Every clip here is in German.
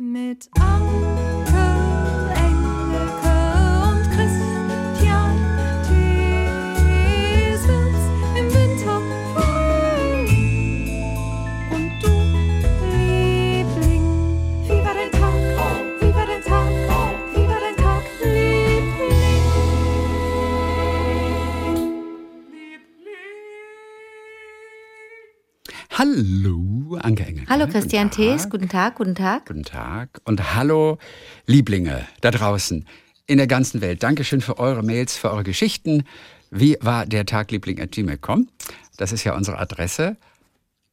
Mit Anke, Anke Engel. Hallo Christian. Thees, guten Tag, guten Tag. Guten Tag. Und hallo, Lieblinge da draußen in der ganzen Welt. Dankeschön für eure Mails, für eure Geschichten. Wie war der Tag, Liebling at gmail.com? Das ist ja unsere Adresse.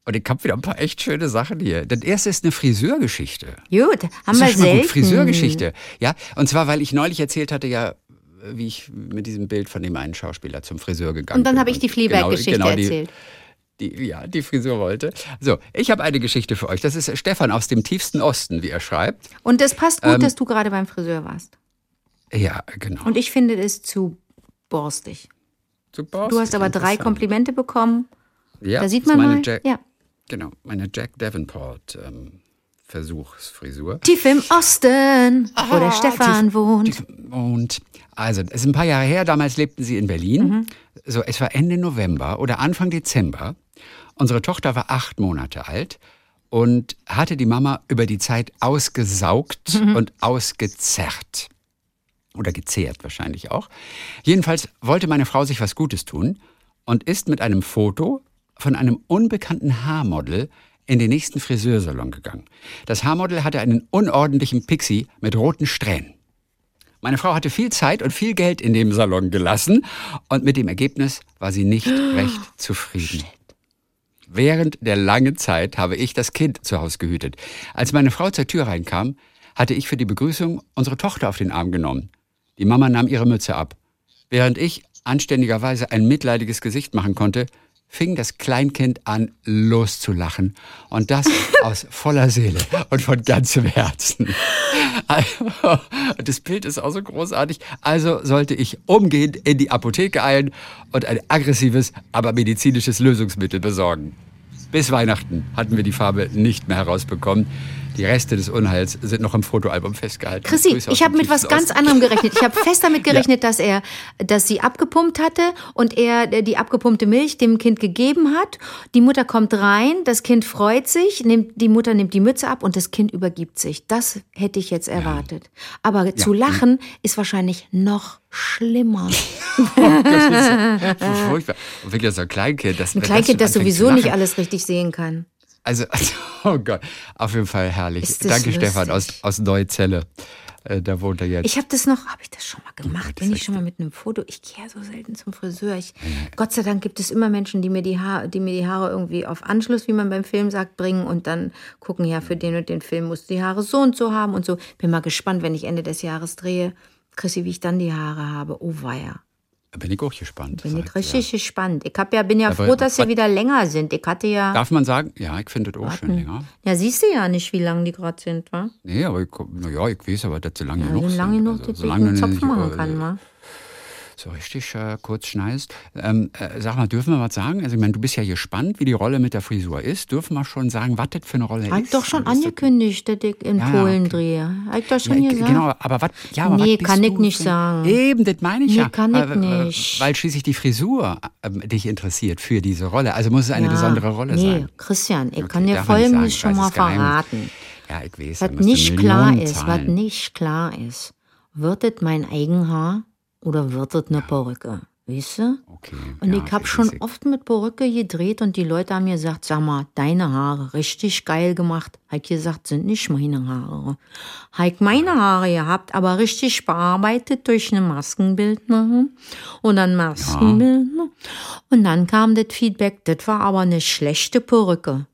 Und ich habe wieder ein paar echt schöne Sachen hier. Das erste ist eine Friseurgeschichte. Gut, haben wir selten. gut. Friseurgeschichte. Ja, und zwar, weil ich neulich erzählt hatte, ja, wie ich mit diesem Bild von dem einen Schauspieler zum Friseur gegangen Und dann bin. habe ich die Fleabag-Geschichte genau die- erzählt. Die, ja, die Frisur wollte. So, ich habe eine Geschichte für euch. Das ist Stefan aus dem tiefsten Osten, wie er schreibt. Und es passt gut, Ähm, dass du gerade beim Friseur warst. Ja, genau. Und ich finde es zu borstig. Super. Du hast aber drei. Komplimente bekommen. Ja, da sieht man meine mal. Jack, Ja. Genau, meine Jack Davenport ähm, Versuchsfrisur. Tief im Osten, wo der Ah, Stefan wohnt. Und also, es ist ein paar Jahre her, damals lebten sie in Berlin. Mhm. So, es war Ende November oder Anfang Dezember. Unsere Tochter war acht Monate alt und hatte die Mama über die Zeit ausgesaugt Mhm. und ausgezerrt. Oder gezehrt wahrscheinlich auch. Jedenfalls wollte meine Frau sich was Gutes tun und ist mit einem Foto von einem unbekannten Haarmodel in den nächsten Friseursalon gegangen. Das Haarmodel hatte einen unordentlichen Pixie mit roten Strähnen. Meine Frau hatte viel Zeit und viel Geld in dem Salon gelassen und mit dem Ergebnis war sie nicht recht zufrieden. Während der langen Zeit habe ich das Kind zu Hause gehütet. Als meine Frau zur Tür reinkam, hatte ich für die Begrüßung unsere Tochter auf den Arm genommen. Die Mama nahm ihre Mütze ab. Während ich anständigerweise ein mitleidiges Gesicht machen konnte, fing das Kleinkind an loszulachen. Und das aus voller Seele und von ganzem Herzen. Also, das Bild ist auch so großartig. Also sollte ich umgehend in die Apotheke eilen und ein aggressives, aber medizinisches Lösungsmittel besorgen. Bis Weihnachten hatten wir die Farbe nicht mehr herausbekommen. Die Reste des Unheils sind noch im Fotoalbum festgehalten. Chrissy, ich habe mit was ganz anderem gerechnet. Ich habe fest damit gerechnet, dass er, dass sie abgepumpt hatte und er die abgepumpte Milch dem Kind gegeben hat. Die Mutter kommt rein, das Kind freut sich, nimmt, die Mutter nimmt die Mütze ab und das Kind übergibt sich. Das hätte ich jetzt erwartet. Aber zu lachen ist wahrscheinlich noch schlimmer. Das ist furchtbar. Und wirklich so ein Kleinkind. Das, Ein Kleinkind, das sowieso nicht alles richtig sehen kann. Also, oh Gott, auf jeden Fall herrlich. Danke, lustig. Stefan, aus, aus Neuzelle. Äh, Da wohnt er jetzt. Ich habe das noch, habe ich das schon mal gemacht? Gott, Bin ich schon mal mit einem Foto? Ich gehe ja so selten zum Friseur. Ich, Gott sei Dank gibt es immer Menschen, die mir die Haare, die mir die Haare irgendwie auf Anschluss, wie man beim Film sagt, bringen und dann gucken, ja, für den und den Film musst du die Haare so und so haben und so. Bin mal gespannt, wenn ich Ende des Jahres drehe, Chrissy, wie ich dann die Haare habe. Oh weia. Bin ich auch gespannt. Bin ich richtig gespannt. Ich hab ja, bin ja Aber froh, dass sie wieder länger sind. Ich hatte ja. Darf man sagen? Ja, ich finde das auch schön länger. Ja, siehst du ja nicht, wie lang die gerade sind, wa? Nee, aber ich, na ja, ich weiß aber, dass sie lange Ja, genug so lange sind. genug, Also, dass ich einen Zopf machen äh, kann, wa? So richtig äh, kurz schneidest. Ähm, äh, sag mal, dürfen wir was sagen? Also, ich meine, du bist ja gespannt, wie die Rolle mit der Frisur ist. Dürfen wir schon sagen, was das für eine Rolle ich ist? doch schon das- angekündigt, dass ich in Ja, Polen okay. drehe. Hab ich doch schon Ja, gesagt. genau, aber was? Ja, aber Nee, kann ich nicht sagen. Eben, das meine ich Nee, ja. kann ich nicht. Weil schließlich die Frisur ähm, dich interessiert für diese Rolle. Also muss es eine Ja. besondere Rolle nee, sein. Christian, ich Okay, kann dir sagen, Folgendes schon mal verraten. Ja, ich weiß. Was nicht klar ist, was nicht klar ist, wird es mein Eigenhaar oder wird es eine Perücke? Weißt du? Okay, Und ja, ich habe schon weiß oft mit Perücke gedreht und die Leute haben mir gesagt, sag mal, deine Haare richtig geil gemacht. Hab ich gesagt, sind nicht meine Haare. Hab ich meine Haare gehabt, aber richtig bearbeitet durch eine Maskenbildnerin und dann Maskenbildner. Und dann kam das Feedback, das war aber eine schlechte Perücke.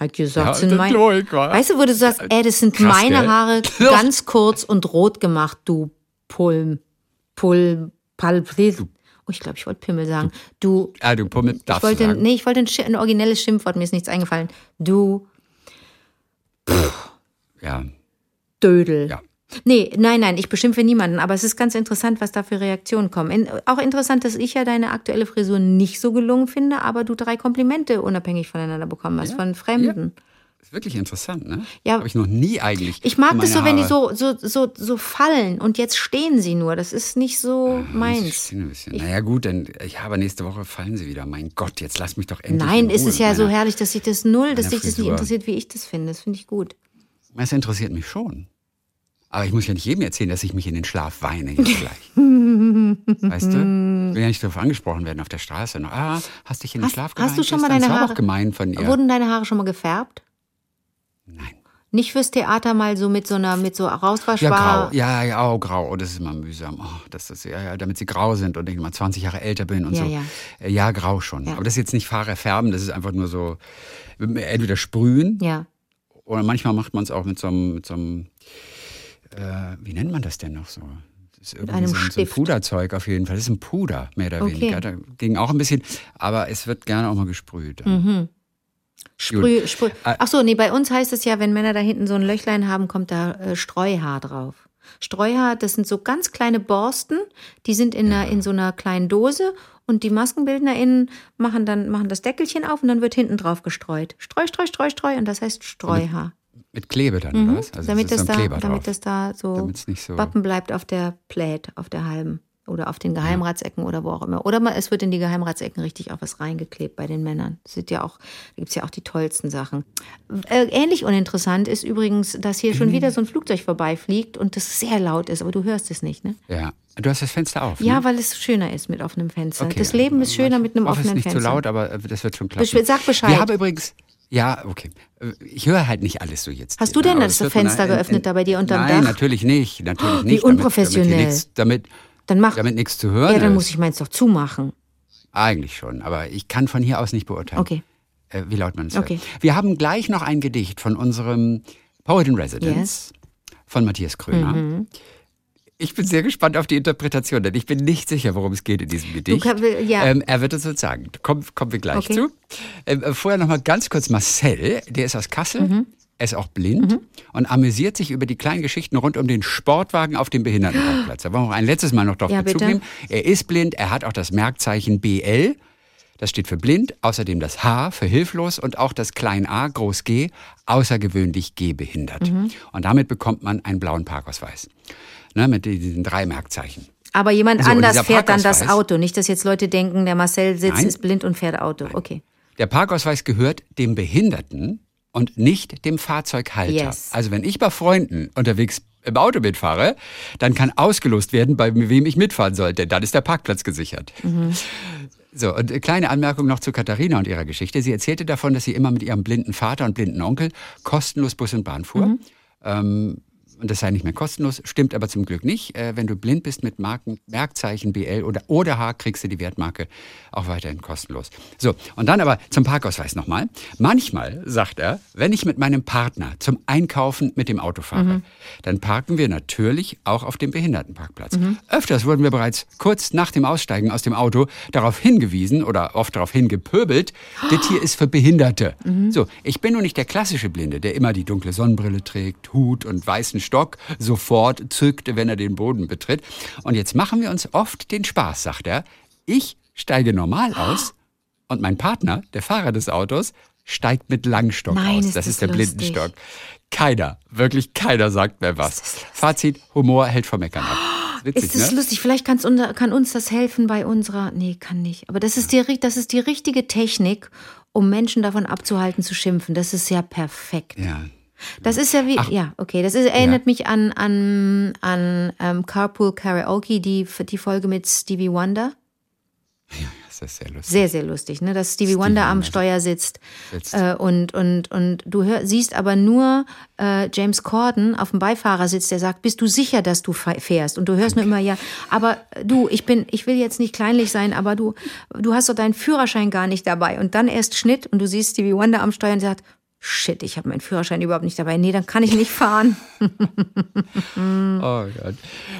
Ich gesagt, Ja, sind das mein, glaub ich, wa? weißt du, wo du sagst, ey, das sind Krass, meine? Haare ganz kurz und rot gemacht, du Pulm, Pul, Pal, Oh, ich glaube, ich wollte Pimmel sagen. Du, Ah, du Pummel ich darfst du wollte, sagen. nee, ich wollte ein, ein originelles Schimpfwort, mir ist nichts eingefallen. Du Ja, Dödel. Ja. Nee, nein, nein, ich beschimpfe niemanden, aber es ist ganz interessant, was da für Reaktionen kommen. In, auch interessant, dass ich ja deine aktuelle Frisur nicht so gelungen finde, aber du drei Komplimente unabhängig voneinander bekommen hast von Fremden. Ist wirklich interessant, ne? Ja. Habe ich noch nie eigentlich. Ich mag das so, meine wenn die Haare- so, so, so, so fallen und jetzt stehen sie nur. Das ist nicht so Das meins. ein bisschen. Naja, gut, dann, ja, aber nächste Woche fallen sie wieder. Mein Gott, jetzt lass mich doch endlich. Nein, in es ist ja mit so meiner- herrlich, dass sich das null, dass meiner dich das nicht interessiert, wie ich das finde. Das finde ich gut. Es interessiert mich schon. Aber ich muss ja nicht jedem erzählen, dass ich mich in den Schlaf weine jetzt gleich. weißt du? Ich will ja nicht darauf angesprochen werden auf der Straße. noch. Ah, hast dich in den Hast- Schlaf hast geweint? du schon mal deine Das Haare- auch gemein von ihr. Wurden deine Haare schon mal gefärbt? Nein. Nicht fürs Theater mal so mit so einer, mit so Ja, Rauswaschbar. grau. Ja, ja, oh, grau. Oh, das ist immer mühsam. Oh, das ist, ja, ja, damit sie grau sind und ich mal 20 Jahre älter bin und Ja, so. ja. Äh, Ja, grau schon. Ja. Aber das ist jetzt nicht Fahrer färben, das ist einfach nur so, entweder sprühen Ja. oder manchmal macht man es auch mit so einem, mit so einem äh, wie nennt man das denn noch so? Das ist irgendwie einem so, ein, so ein. Puderzeug auf jeden Fall. Das ist ein Puder, mehr oder Okay. weniger. Da ging auch ein bisschen, aber es wird gerne auch mal gesprüht. Mhm. Sprüh, sprüh. Äh, Ach so, nee, bei uns heißt es ja, wenn Männer da hinten so ein Löchlein haben, kommt da äh, Streuhaar drauf. Streuhaar, das sind so ganz kleine Borsten, die sind in, einer, in so einer kleinen Dose und die MaskenbildnerInnen machen dann machen das Deckelchen auf und dann wird hinten drauf gestreut. Streu, streu, streu, streu und das heißt Streuhaar. Mit Klebe dann, Mhm. oder was? Also damit das ein da, damit das da so nicht so- Wappen bleibt auf der Plate, auf der halben oder auf den Geheimratsecken oder wo auch immer. Oder mal, es wird in die Geheimratsecken richtig auch was reingeklebt bei den Männern. Das sind ja auch, da gibt's ja auch die tollsten Sachen. Äh, ähnlich uninteressant ist übrigens, dass hier Mhm. schon wieder so ein Flugzeug vorbeifliegt und das sehr laut ist, aber du hörst es nicht, ne? Ja. Du hast das Fenster auf. Ja, ne? weil es schöner ist mit offenem Fenster. Okay. Das Leben ist schöner mit einem hoffe, offenen es ist nicht Fenster. zu laut, aber äh, das wird schon. Besch- sag Bescheid. Wir haben übrigens, ja, okay. Äh, Ich höre halt nicht alles so jetzt. Hast du denn das man Fenster geöffnet da bei dir unterm Nein, Dach? natürlich nicht. Natürlich Wie nicht. unprofessionell. Damit, hier nichts- damit, Dann mach. damit nichts zu hören ja, dann ist. muss ich meins doch zumachen. Eigentlich schon, aber ich kann von hier aus nicht beurteilen, Okay. äh, wie laut man es Okay. hört. Wir haben gleich noch ein Gedicht von unserem Poet in Residence von Matthias Kröner. Mhm. Ich bin sehr gespannt auf die Interpretation, denn ich bin nicht sicher, worum es geht in diesem Gedicht. kann- ja. ähm, er wird es uns sagen. Kommen, kommen wir gleich Okay. zu. Ähm, äh, vorher noch mal ganz kurz Marcel, der ist aus Kassel. Mhm. Er ist auch blind und amüsiert sich über die kleinen Geschichten rund um den Sportwagen auf dem Behindertenparkplatz. Da wollen wir auch ein letztes Mal noch darauf Ja, Bezug bitte. nehmen. Er ist blind, er hat auch das Merkzeichen BL. Das steht für blind, außerdem das H für hilflos und auch das klein a, groß G, außergewöhnlich gehbehindert. Mhm. Und damit bekommt man einen blauen Parkausweis. Ne, mit diesen drei Merkzeichen. Aber jemand So, anders fährt dann das Auto. Nicht, dass jetzt Leute denken, der Marcel sitzt, Nein. ist blind und fährt Auto. Okay. Der Parkausweis gehört dem Behinderten und nicht dem Fahrzeughalter. Yes. Also wenn ich bei Freunden unterwegs im Auto mitfahre, dann kann ausgelost werden, bei wem ich mitfahren soll, denn dann ist der Parkplatz gesichert. So, und eine kleine Anmerkung noch zu Katharina und ihrer Geschichte. Sie erzählte davon, dass sie immer mit ihrem blinden Vater und blinden Onkel kostenlos Bus und Bahn fuhr. Ähm, und das sei nicht mehr kostenlos, stimmt aber zum Glück nicht. Äh, wenn du blind bist mit Marken, Merkzeichen BL oder, oder H, kriegst du die Wertmarke auch weiterhin kostenlos. So, und dann aber zum Parkausweis nochmal. Manchmal, sagt er, wenn ich mit meinem Partner zum Einkaufen mit dem Auto fahre, dann parken wir natürlich auch auf dem Behindertenparkplatz. Öfters wurden wir bereits kurz nach dem Aussteigen aus dem Auto darauf hingewiesen oder oft darauf hingepöbelt, das hier ist für Behinderte. So, ich bin nun nicht der klassische Blinde, der immer die dunkle Sonnenbrille trägt, Hut und weißen Stock sofort zückt, wenn er den Boden betritt. Und jetzt machen wir uns oft den Spaß, sagt er. Ich steige normal aus und mein Partner, der Fahrer des Autos, steigt mit Langstock Nein, aus. ist Das das ist der lustig. Blindenstock. Keiner, wirklich keiner sagt mir was. Fazit, Humor hält vom Meckern ab. Witzig, Ist das ne? lustig? Vielleicht kann's unser, kann uns das helfen bei unserer. Nee, kann nicht. Aber das ist, die, das ist die richtige Technik, um Menschen davon abzuhalten zu schimpfen. Das ist ja perfekt. Ja. Das ist ja wie, ja, okay. Das ist, erinnert mich an, an, an ähm, Carpool Karaoke, die, die Folge mit Stevie Wonder. Das ist sehr lustig. Sehr, sehr lustig, ne? dass Stevie Wonder am Steuer sitzt. Sitzt. Äh, und, und, und du hör, siehst aber nur äh, James Corden auf dem Beifahrersitz, der sagt, bist du sicher, dass du fährst? Und du hörst nur immer, ja, aber du, ich bin, ich will jetzt nicht kleinlich sein, aber du, du hast doch deinen Führerschein gar nicht dabei. Und dann erst Schnitt und du siehst Stevie Wonder am Steuer und sagt, shit, ich habe meinen Führerschein überhaupt nicht dabei. Nee, dann kann ich nicht fahren. Oh Gott.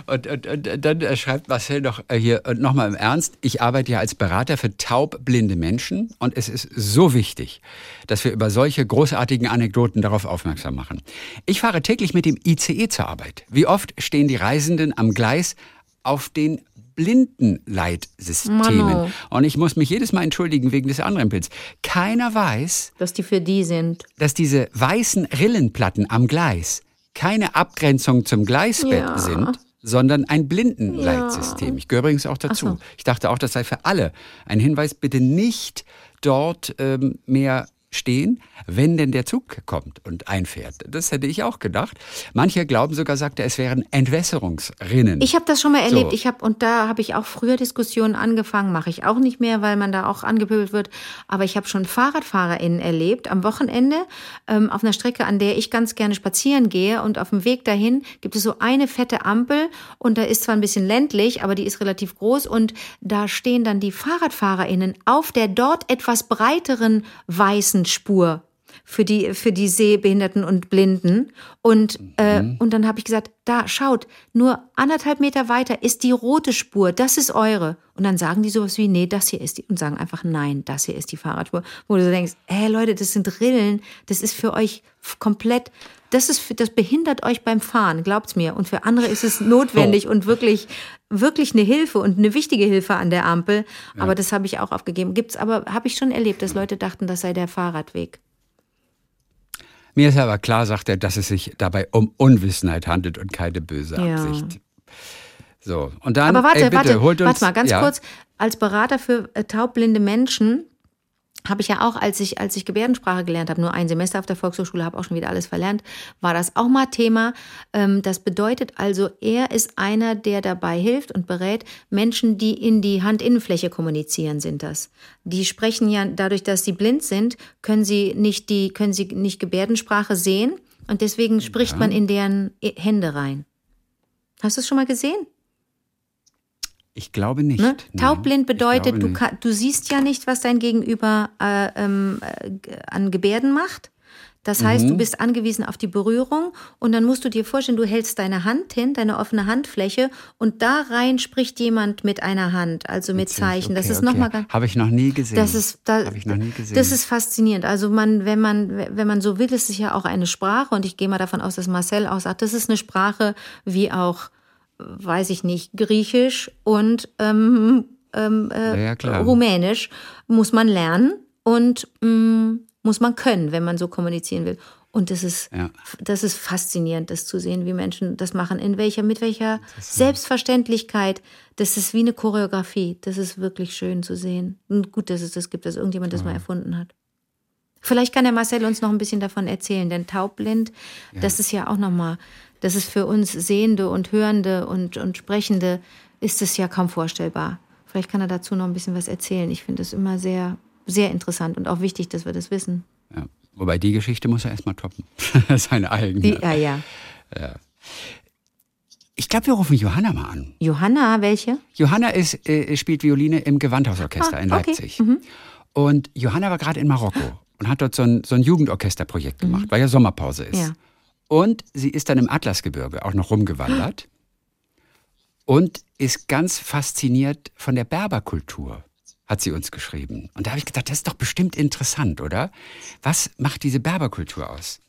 Und, und, und dann äh, schreibt Marcel noch äh, hier nochmal im Ernst, ich arbeite ja als Berater für taubblinde Menschen und es ist so wichtig, dass wir über solche großartigen Anekdoten darauf aufmerksam machen. Ich fahre täglich mit dem ICE zur Arbeit. Wie oft stehen die Reisenden am Gleis auf den Blindenleitsystemen. Mano. Und ich muss mich jedes Mal entschuldigen wegen des Anrempels. Keiner weiß, Dass die für die sind. dass diese weißen Rillenplatten am Gleis keine Abgrenzung zum Gleisbett Ja. sind, sondern ein Blindenleitsystem. Ich gehöre übrigens auch dazu. So. Ich dachte auch, das sei für alle ein Hinweis, bitte nicht dort ähm, mehr stehen, wenn denn der Zug kommt und einfährt. Das hätte ich auch gedacht. Manche glauben sogar, sagt er, es wären Entwässerungsrinnen. Ich habe das schon mal erlebt. So. Ich habe und da habe ich auch früher Diskussionen angefangen, mache ich auch nicht mehr, weil man da auch angepöbelt wird. Aber ich habe schon FahrradfahrerInnen erlebt am Wochenende ähm, auf einer Strecke, an der ich ganz gerne spazieren gehe und auf dem Weg dahin gibt es so eine fette Ampel und da ist zwar ein bisschen ländlich, aber die ist relativ groß und da stehen dann die FahrradfahrerInnen auf der dort etwas breiteren weißen Spur für die, für die Sehbehinderten und Blinden. Und, äh, und dann habe ich gesagt, da schaut, nur anderthalb Meter weiter ist die rote Spur, das ist eure. Und dann sagen die sowas wie, nee, das hier ist die, und sagen einfach, nein, das hier ist die Fahrradspur. Wo du so denkst, hey Leute, das sind Rillen, das ist für euch komplett, das ist, das behindert euch beim Fahren, glaubt's mir. Und für andere ist es notwendig und wirklich, wirklich eine Hilfe und eine wichtige Hilfe an der Ampel. Aber das habe ich auch aufgegeben. Gibt's aber, habe ich schon erlebt, dass Leute dachten, das sei der Fahrradweg. Mir ist aber klar, sagt er, dass es sich dabei um Unwissenheit handelt und keine böse Ja. Absicht. So, und dann, Aber warte, ey, bitte, warte, holt uns, warte mal ganz ja, kurz. Als Berater für äh, taubblinde Menschen habe ich ja auch, als ich, als ich Gebärdensprache gelernt habe, nur ein Semester auf der Volkshochschule, habe auch schon wieder alles verlernt, war das auch mal Thema. Ähm, das bedeutet also, er ist einer, der dabei hilft und berät. Menschen, die in die Handinnenfläche kommunizieren, sind das. Die sprechen ja dadurch, dass sie blind sind, können sie nicht die, können sie nicht Gebärdensprache sehen und deswegen spricht man in deren Hände rein. Hast du es schon mal gesehen? Ich glaube nicht. Ne? Taubblind bedeutet, du, kann, du siehst ja nicht, was dein Gegenüber äh, ähm, äh, an Gebärden macht. Das heißt, Mhm. du bist angewiesen auf die Berührung und dann musst du dir vorstellen, du hältst deine Hand hin, deine offene Handfläche und da rein spricht jemand mit einer Hand, also mit Zeichen. das Okay, ist okay. nochmal ganz. Habe ich noch nie gesehen. Das ist, da, Habe ich noch nie gesehen. das ist faszinierend. Also man, wenn man, wenn man so will, ist es ja auch eine Sprache und ich gehe mal davon aus, dass Marcel auch sagt, das ist eine Sprache wie auch, weiß ich nicht, Griechisch und ähm, ähm, äh, Ja, ja. Rumänisch muss man lernen und mm, muss man können, wenn man so kommunizieren will. Und das ist, Ja. das ist faszinierend, das zu sehen, wie Menschen das machen, in welcher, mit welcher Selbstverständlichkeit. Das ist wie eine Choreografie. Das ist wirklich schön zu sehen. Und gut, dass es das gibt, dass irgendjemand das mal erfunden hat. Vielleicht kann der Marcel uns noch ein bisschen davon erzählen, denn taubblind, das ist ja auch nochmal, das ist für uns Sehende und Hörende und, und Sprechende, ist es ja kaum vorstellbar. Vielleicht kann er dazu noch ein bisschen was erzählen. Ich finde es immer sehr, sehr interessant und auch wichtig, dass wir das wissen. ja. Wobei die Geschichte muss er erstmal toppen. Seine eigene. Die, ja, ja. Ich glaube, wir rufen Johanna mal an. Johanna, welche? Johanna ist, äh, spielt Violine im Gewandhausorchester Ah, in okay. Leipzig. Und Johanna war gerade in Marokko und hat dort so ein, so ein Jugendorchesterprojekt gemacht, weil ja Sommerpause ist. Ja. Und sie ist dann im Atlasgebirge auch noch rumgewandert und ist ganz fasziniert von der Berberkultur, hat sie uns geschrieben. Und da habe ich gedacht, das ist doch bestimmt interessant, oder? Was macht diese Berberkultur aus?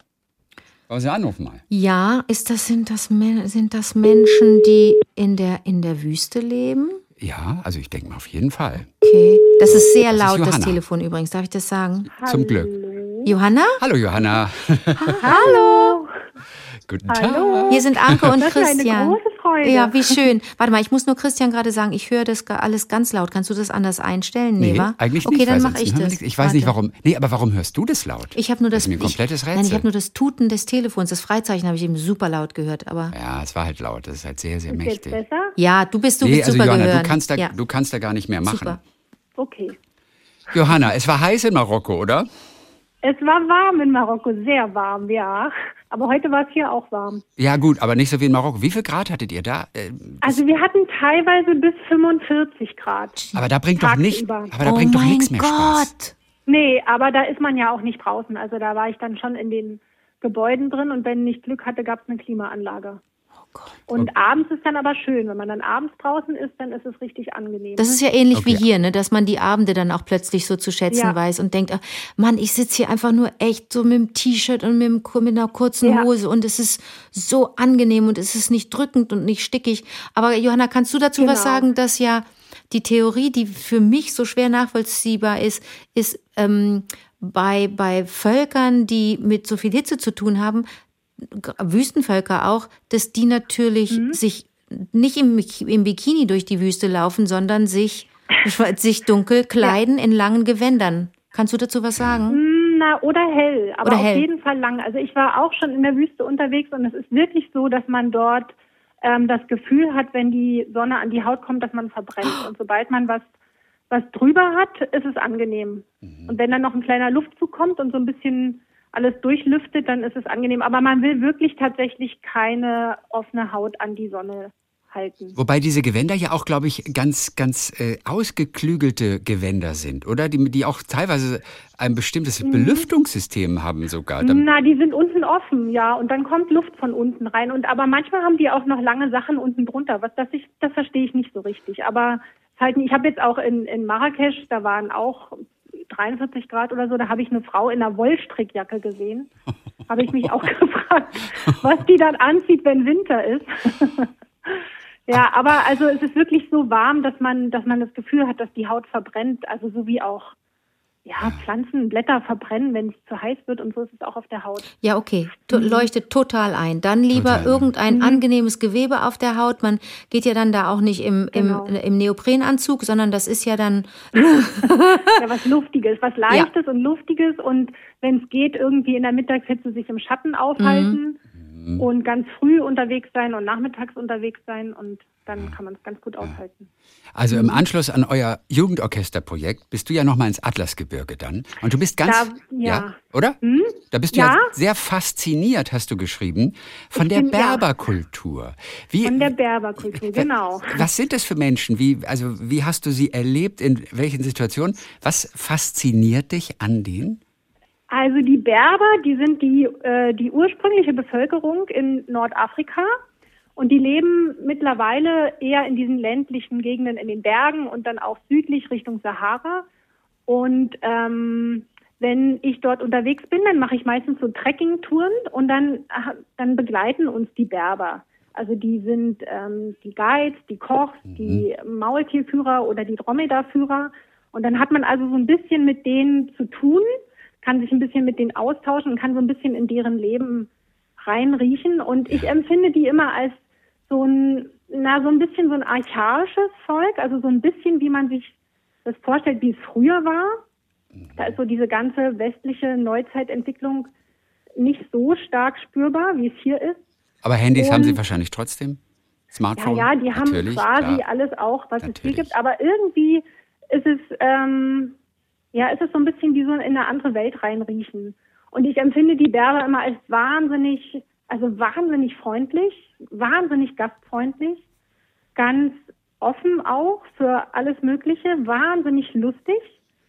Wollen Sie anrufen mal? Ja, ist das, sind, das, sind das Menschen, die in der, in der Wüste leben? Ja, also ich denke mal auf jeden Fall. Okay. Das ist sehr Das ist laut, das Johanna. Telefon übrigens. Darf ich das sagen? Zum Glück. Johanna? Hallo Johanna. Hallo. Guten Hallo. Tag. Hier sind Anke und Das ist eine Christian. große Freude. Ja, wie schön. Warte mal, ich muss nur Christian gerade sagen, ich höre das alles ganz laut. Kannst du das anders einstellen? Nee, Nee, eigentlich okay, nicht. dann weil mache ich das. Ich weiß nicht Warte. warum. Nee, aber warum hörst du das laut? Ich habe nur das, das ist mir ein ich- komplettes Nein, ich Rätsel. habe nur das Tuten des Telefons, das Freizeichen habe ich eben super laut gehört, aber Ja, es war halt laut. Das ist halt sehr, sehr Ist jetzt mächtig. besser? ja, du bist du Nee, bist also super Johanna, gehört. du kannst, da, ja. du kannst da gar nicht mehr machen. Super. Okay. Johanna, es war heiß in Marokko, oder? Es war warm in Marokko, sehr warm, ja. Aber heute war es hier auch warm. Ja gut, aber nicht so wie in Marokko. Wie viel Grad hattet ihr da? Äh, Also wir hatten teilweise bis 45 Grad. aber da bringt doch nicht, Tagsüber. aber da oh bringt doch mein nichts mehr Spaß. Gott. Nee, aber da ist man ja auch nicht draußen. Also da war ich dann schon in den Gebäuden drin und wenn ich Glück hatte, gab es eine Klimaanlage. Und abends ist dann aber schön. Wenn man dann abends draußen ist, dann ist es richtig angenehm. Das ist ja ähnlich Okay. wie hier, ne? dass man die Abende dann auch plötzlich so zu schätzen Ja. weiß und denkt, ach, Mann, ich sitze hier einfach nur echt so mit dem T-Shirt und mit, dem, mit einer kurzen Ja. Hose und es ist so angenehm und es ist nicht drückend und nicht stickig. Aber Johanna, kannst du dazu was Genau. sagen, dass ja die Theorie, die für mich so schwer nachvollziehbar ist, ist ähm, bei, bei Völkern, die mit so viel Hitze zu tun haben, Wüstenvölker auch, dass die natürlich Mhm. sich nicht im, im Bikini durch die Wüste laufen, sondern sich, sich dunkel kleiden in langen Gewändern. Kannst du dazu was sagen? Hm, Na, oder hell, aber Oder auf hell. jeden Fall lang. Also ich war auch schon in der Wüste unterwegs und es ist wirklich so, dass man dort ähm, das Gefühl hat, wenn die Sonne an die Haut kommt, dass man verbrennt. Und sobald man was, was drüber hat, ist es angenehm. Und wenn dann noch ein kleiner Luftzug kommt und so ein bisschen alles durchlüftet, dann ist es angenehm. Aber man will wirklich tatsächlich keine offene Haut an die Sonne halten. Wobei diese Gewänder ja auch, glaube ich, ganz, ganz äh, ausgeklügelte Gewänder sind, oder? Die, die auch teilweise ein bestimmtes Mhm. Belüftungssystem haben sogar. Dam- Na, die sind unten offen, ja, und dann kommt Luft von unten rein. Und aber manchmal haben die auch noch lange Sachen unten drunter. Was das ich, das verstehe ich nicht so richtig. Aber halt, ich habe jetzt auch in, in Marrakesch, da waren auch 43 Grad oder so, da habe ich eine Frau in einer Wollstrickjacke gesehen. Habe ich mich auch gefragt, was die dann anzieht, wenn Winter ist. ja, aber also es ist wirklich so warm, dass man, dass man das Gefühl hat, dass die Haut verbrennt. Also so wie auch ja, Pflanzen, Blätter verbrennen, wenn es zu heiß wird und so ist es auch auf der Haut. Ja, okay. To leuchtet total ein. Dann lieber Total. irgendein Mhm. angenehmes Gewebe auf der Haut. Man geht ja dann da auch nicht im, Genau. im, im Neoprenanzug, sondern das ist ja dann Ja, was Luftiges, was Leichtes und Luftiges und wenn es geht, irgendwie in der Mittagshitze sich im Schatten aufhalten und ganz früh unterwegs sein und nachmittags unterwegs sein und dann kann man es ganz gut aushalten. Also Mhm. im Anschluss an euer Jugendorchesterprojekt bist du ja nochmal ins Atlasgebirge dann. Und du bist ganz, Da- ja. oder? Da bist du ja. Ja. sehr fasziniert, hast du geschrieben, von der bin- ja. Berberkultur. Wie, Von der Berberkultur, genau. Was sind das für Menschen? Wie, also, wie hast du sie erlebt? In welchen Situationen? Was fasziniert dich an denen? Also die Berber, die sind die, äh, die ursprüngliche Bevölkerung in Nordafrika und die leben mittlerweile eher in diesen ländlichen Gegenden in den Bergen und dann auch südlich Richtung Sahara. Und ähm, wenn ich dort unterwegs bin, dann mache ich meistens so Trekkingtouren und dann, ah, dann begleiten uns die Berber. Also die sind ähm, die Guides, die Kochs, die Maultierführer oder die Dromedarführer. Und dann hat man also so ein bisschen mit denen zu tun, kann sich ein bisschen mit denen austauschen und kann so ein bisschen in deren Leben reinriechen. Und ich empfinde die immer als so ein, na, so ein bisschen so ein archaisches Volk, also so ein bisschen, wie man sich das vorstellt, wie es früher war. Da ist so diese ganze westliche Neuzeitentwicklung nicht so stark spürbar, wie es hier ist. Aber Handys haben sie Und- wahrscheinlich trotzdem? Ja, Smartphone? ja, die haben quasi klar. alles auch, was es Natürlich. hier gibt. Aber irgendwie ist es, ähm, ja, ist es so ein bisschen wie so in eine andere Welt reinriechen. Und ich empfinde die Berber immer als wahnsinnig, also wahnsinnig freundlich, wahnsinnig gastfreundlich, ganz offen auch für alles Mögliche, wahnsinnig lustig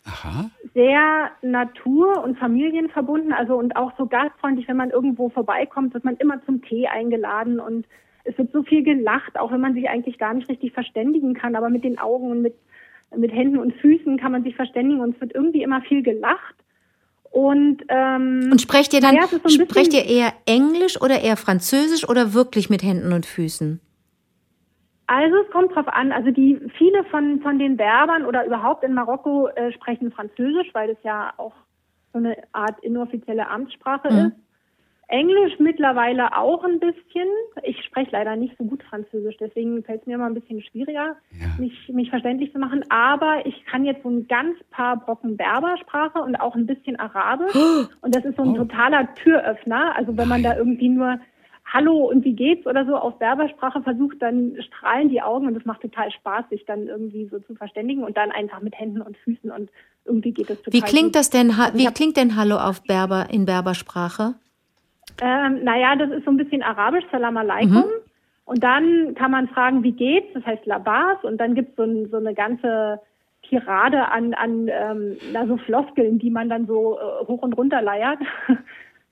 Aha. sehr natur- und familienverbunden, also und auch so gastfreundlich, wenn man irgendwo vorbeikommt, wird man immer zum Tee eingeladen und es wird so viel gelacht, auch wenn man sich eigentlich gar nicht richtig verständigen kann, aber mit den Augen und mit, mit Händen und Füßen kann man sich verständigen und es wird irgendwie immer viel gelacht. Und, ähm, Und sprecht ihr dann, ist so sprecht ihr eher Englisch oder eher Französisch oder wirklich mit Händen und Füßen? Also es kommt drauf an. Also die viele von von den Berbern oder überhaupt in Marokko äh, sprechen Französisch, weil das ja auch so eine Art inoffizielle Amtssprache ist. Englisch mittlerweile auch ein bisschen. Ich spreche leider nicht so gut Französisch, deswegen fällt es mir immer ein bisschen schwieriger, Ja. mich, mich verständlich zu machen. Aber ich kann jetzt so ein ganz paar Brocken Berbersprache und auch ein bisschen Arabisch. Und das ist so ein totaler Türöffner. Also wenn man da irgendwie nur Hallo und wie geht's oder so auf Berbersprache versucht, dann strahlen die Augen und es macht total Spaß, sich dann irgendwie so zu verständigen und dann einfach mit Händen und Füßen und irgendwie geht es total Wie klingt gut. das denn, ha- wie klingt denn Hallo auf Berber, in Berbersprache? Ähm, naja, das ist so ein bisschen arabisch, Salam alaikum. Und dann kann man fragen, wie geht's? Das heißt Labas. Und dann gibt's so, ein, so eine ganze Tirade an, an ähm, na, so Floskeln, die man dann so äh, hoch und runter leiert.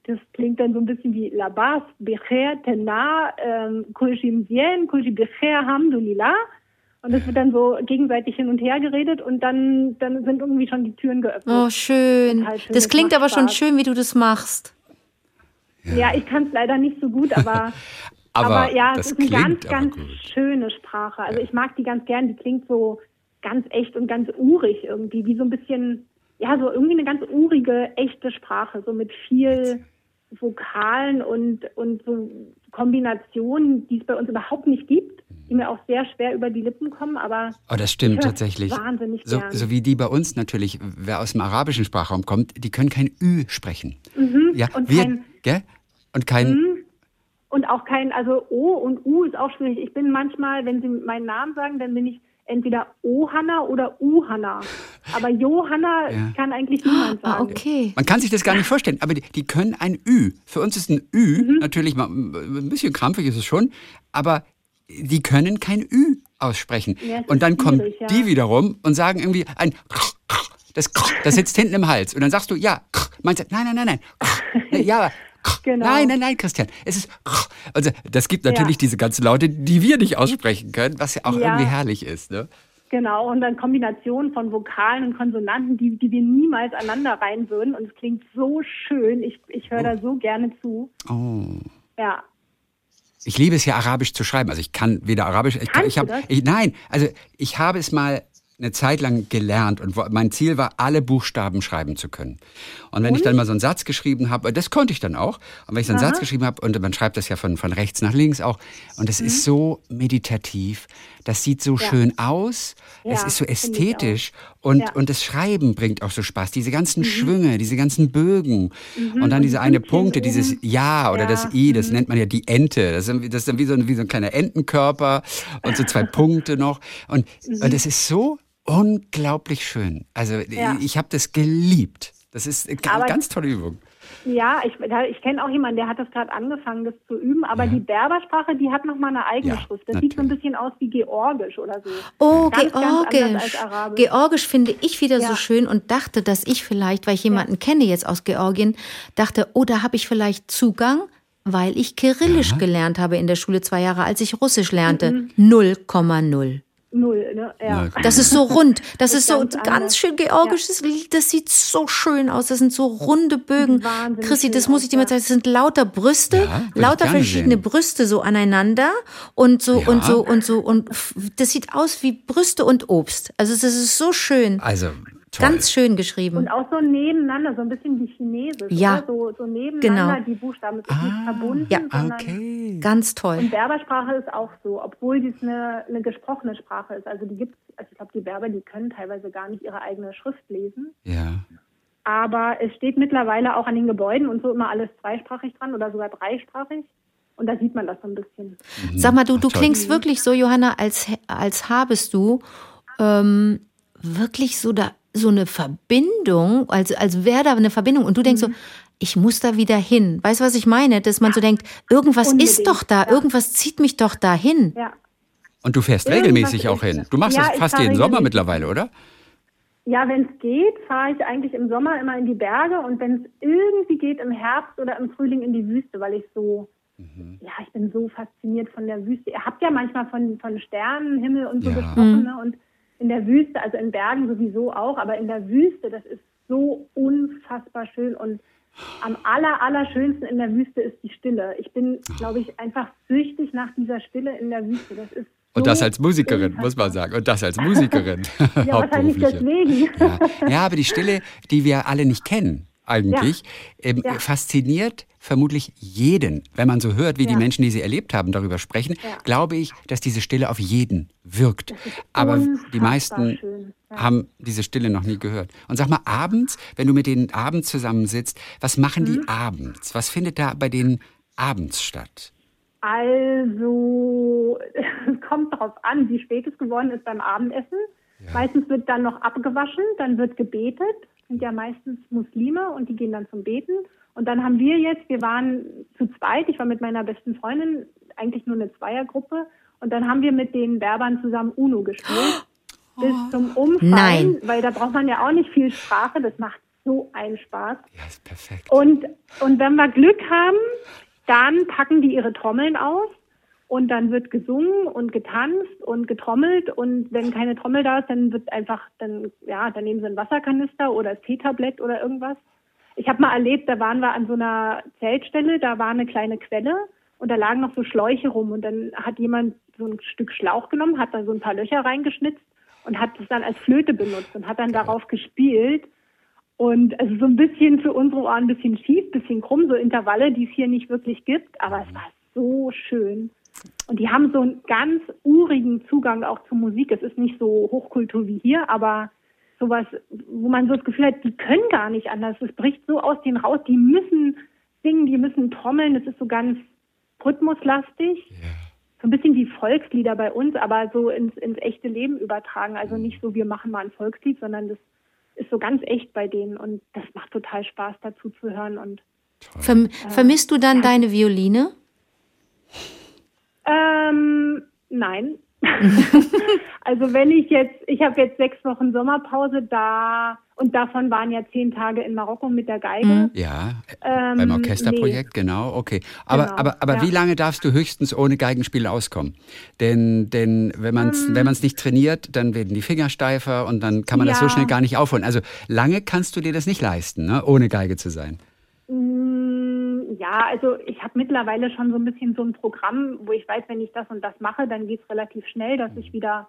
das klingt dann so ein bisschen wie Labas, Becher, Tena, ähm, Kulshim Sien, Kulshi Becher, Hamdulillah. Und es wird dann so gegenseitig hin und her geredet und dann, dann sind irgendwie schon die Türen geöffnet. Oh, schön. Total schön, Das klingt aber schon Spaß. schön, wie du das machst. Ja, ich kann es leider nicht so gut, aber, Aber ja, das es ist eine ganz, aber ganz schöne Sprache. Also ich mag die ganz gern, die klingt so ganz echt und ganz urig irgendwie, wie so ein bisschen, ja, so irgendwie eine ganz urige, echte Sprache, so mit viel Vokalen und, und so Kombinationen, die es bei uns überhaupt nicht gibt, die mir auch sehr schwer über die Lippen kommen, aber Oh, das stimmt tatsächlich. wahnsinnig So, gern. so wie die bei uns natürlich, wer aus dem arabischen Sprachraum kommt, die können kein Ü sprechen. Ja, Mhm. und wir, kein- gell? Und kein, Und auch kein, also O und U ist auch schwierig. Ich bin manchmal, wenn Sie meinen Namen sagen, dann bin ich entweder O-Hanna oder U-Hanna. Aber Johanna Ja. kann eigentlich niemand Ah, sagen. okay. man kann sich das gar nicht vorstellen, aber die, die können ein Ü. Für uns ist ein Ü, Mhm. natürlich mal, ein bisschen krampfig ist es schon, aber die können kein Ü aussprechen. Ja, und dann kommen ja. die wiederum und sagen irgendwie ein das, das sitzt hinten im Hals. Und dann sagst du, ja, meinst du, nein, nein, nein, nein. Ja, aber Genau. Nein, nein, nein, Christian. Es ist. Also, das gibt natürlich Ja. diese ganzen Laute, die wir nicht aussprechen können, was ja auch Ja. irgendwie herrlich ist. Ne? Genau, und dann Kombinationen von Vokalen und Konsonanten, die, die wir niemals aneinander rein würden. Und es klingt so schön. Ich, ich höre da so gerne zu. Oh. Ja. Ich liebe es ja, Arabisch zu schreiben. Also ich kann weder Arabisch. Ich, Kannst ich du hab, das? ich, nein, also ich habe es mal eine Zeit lang gelernt und mein Ziel war, alle Buchstaben schreiben zu können. Und wenn ich dann mal so einen Satz geschrieben habe, das konnte ich dann auch. Und wenn ich so einen Satz geschrieben habe, und man schreibt das ja von, von rechts nach links auch, und es Mhm. ist so meditativ, das sieht so schön aus, es Ja, ist so ästhetisch und, Ja. Mhm. und das Schreiben bringt auch so Spaß. Diese ganzen Schwünge, diese ganzen Bögen und dann diese eine Punkte, dieses. Ja oder Ja, das I, das mhm. nennt man ja die Ente. Das ist, dann- das ist dann wie so, ein, wie so ein kleiner Entenkörper und so zwei Punkte noch. Und, und es ist so unglaublich schön. Also Ja. ich habe das geliebt. Das ist eine Aber- ganz tolle Übung. Ja, ich, ich kenne auch jemanden, der hat das gerade angefangen, das zu üben. Aber die Berbersprache, die hat nochmal eine eigene Ja, Schrift. Das sieht so ein natürlich. bisschen aus wie Georgisch oder so. Oh, ganz, Ganz Georgisch. als Arabisch. Georgisch finde ich wieder so Ja. schön und dachte, dass ich vielleicht, weil ich jemanden kenne jetzt aus Georgien, dachte, oh, da habe ich vielleicht Zugang, weil ich Kyrillisch gelernt habe in der Schule zwei Jahre, als ich Russisch lernte. Mhm. 0,0. Null, ne? Ja. Das ist so rund. Das Das ist so ganz ganz, schön georgisches Lied. Das sieht so schön aus. Das sind so runde Bögen. Wahnsinnig Chrissy, das muss ich dir mal ja. zeigen. Das sind lauter Brüste, Ja, lauter verschiedene sehen. Brüste so aneinander und so Ja. und so und so und das sieht aus wie Brüste und Obst. Also das ist so schön. Also toll. Ganz schön geschrieben. Und auch so nebeneinander, so ein bisschen wie Chinesisch. Ja. So, so nebeneinander Genau. die Buchstaben. Es ist nicht verbunden, Ja. sondern Okay. Ganz toll. Und Berbersprache ist auch so, obwohl dies eine, eine gesprochene Sprache ist. Also die gibt also ich glaube, die Berber, die können teilweise gar nicht ihre eigene Schrift lesen. Ja. Aber es steht mittlerweile auch an den Gebäuden und so immer alles zweisprachig dran oder sogar dreisprachig. Und da sieht man das so ein bisschen. Sag mal, du, du toll. klingst wirklich so, Johanna, als, als habest du ähm, wirklich so da so eine Verbindung, als, als wäre da eine Verbindung und du denkst Mhm. so, ich muss da wieder hin. Weißt du, was ich meine? Dass man so denkt, irgendwas Unbedingt, ist doch da, ja. irgendwas zieht mich doch dahin. Ja. Und du fährst Irgendwas regelmäßig auch hin. Du machst Ja, das fast jeden Sommer mittlerweile, oder? Ja, wenn es geht, fahre ich eigentlich im Sommer immer in die Berge und wenn es irgendwie geht, im Herbst oder im Frühling in die Wüste, weil ich so, Mhm. ja, ich bin so fasziniert von der Wüste. Ihr habt ja manchmal von, von Sternenhimmel und so Ja. gesprochen ne? und in der Wüste, also in Bergen sowieso auch, aber in der Wüste, das ist so unfassbar schön und am aller, allerschönsten in der Wüste ist die Stille. Ich bin, glaube ich, einfach süchtig nach dieser Stille in der Wüste. Das ist Und das als Musikerin, muss man sagen. Und das als Musikerin. Ja, wahrscheinlich Hauptberufliche. deswegen. Ja. ja, aber die Stille, die wir alle nicht kennen, eigentlich, ähm, Ja. fasziniert vermutlich jeden. Wenn man so hört, wie die Ja. Menschen, die sie erlebt haben, darüber sprechen, Ja. glaube ich, dass diese Stille auf jeden wirkt. Aber die meisten schön, ja. haben diese Stille noch nie gehört. Und sag mal, abends, wenn du mit denen abends zusammensitzt, was machen die Mhm. abends? Was findet da bei denen abends statt? Also, es kommt darauf an, wie spät es geworden ist beim Abendessen. Meistens wird dann noch abgewaschen, dann wird gebetet. Sind ja meistens Muslime und die gehen dann zum Beten. Und dann haben wir jetzt, wir waren zu zweit, ich war mit meiner besten Freundin, eigentlich nur eine Zweiergruppe. Und dann haben wir mit den Berbern zusammen Uno gespielt. Bis zum Umfallen, Nein. weil da braucht man ja auch nicht viel Sprache. Das macht so ein Spaß. Ja, ist perfekt. Und, und wenn wir Glück haben, dann packen die ihre Trommeln aus und dann wird gesungen und getanzt und getrommelt und wenn keine Trommel da ist, dann wird einfach, dann, ja, dann nehmen sie einen Wasserkanister oder das Teetablett oder irgendwas. Ich habe mal erlebt, da waren wir an so einer Zeltstelle, da war eine kleine Quelle und da lagen noch so Schläuche rum und dann hat jemand so ein Stück Schlauch genommen, hat da so ein paar Löcher reingeschnitzt und hat es dann als Flöte benutzt und hat dann darauf gespielt. Und also so ein bisschen für unsere Ohren ein bisschen schief, bisschen krumm, so Intervalle, die es hier nicht wirklich gibt, aber es war so schön. Und die haben so einen ganz urigen Zugang auch zur Musik. Es ist nicht so Hochkultur wie hier, aber sowas, wo man so das Gefühl hat, die können gar nicht anders. Es bricht so aus denen raus, die müssen singen, die müssen trommeln. Es ist so ganz rhythmuslastig. So ein bisschen wie Volkslieder bei uns, aber so ins, ins echte Leben übertragen. Also nicht so, wir machen mal ein Volkslied, sondern das ist so ganz echt bei denen und das macht total Spaß dazu zu hören und Verm vermisst du dann deine Violine? Ähm, nein. also wenn ich jetzt, ich habe jetzt sechs Wochen Sommerpause da und davon waren ja zehn Tage in Marokko mit der Geige. Ja, Ähm, beim Orchesterprojekt, genau, okay. Aber, Genau, aber, aber ja. wie lange darfst du höchstens ohne Geigenspiel auskommen? Denn, denn wenn man es Ähm. wenn man's nicht trainiert, dann werden die Finger steifer und dann kann man das so Ja. schnell gar nicht aufholen. Also lange kannst du dir das nicht leisten, ne? ohne Geige zu sein. Mm, Ja, also ich habe mittlerweile schon so ein bisschen so ein Programm, wo ich weiß, wenn ich das und das mache, dann geht's relativ schnell, dass ich wieder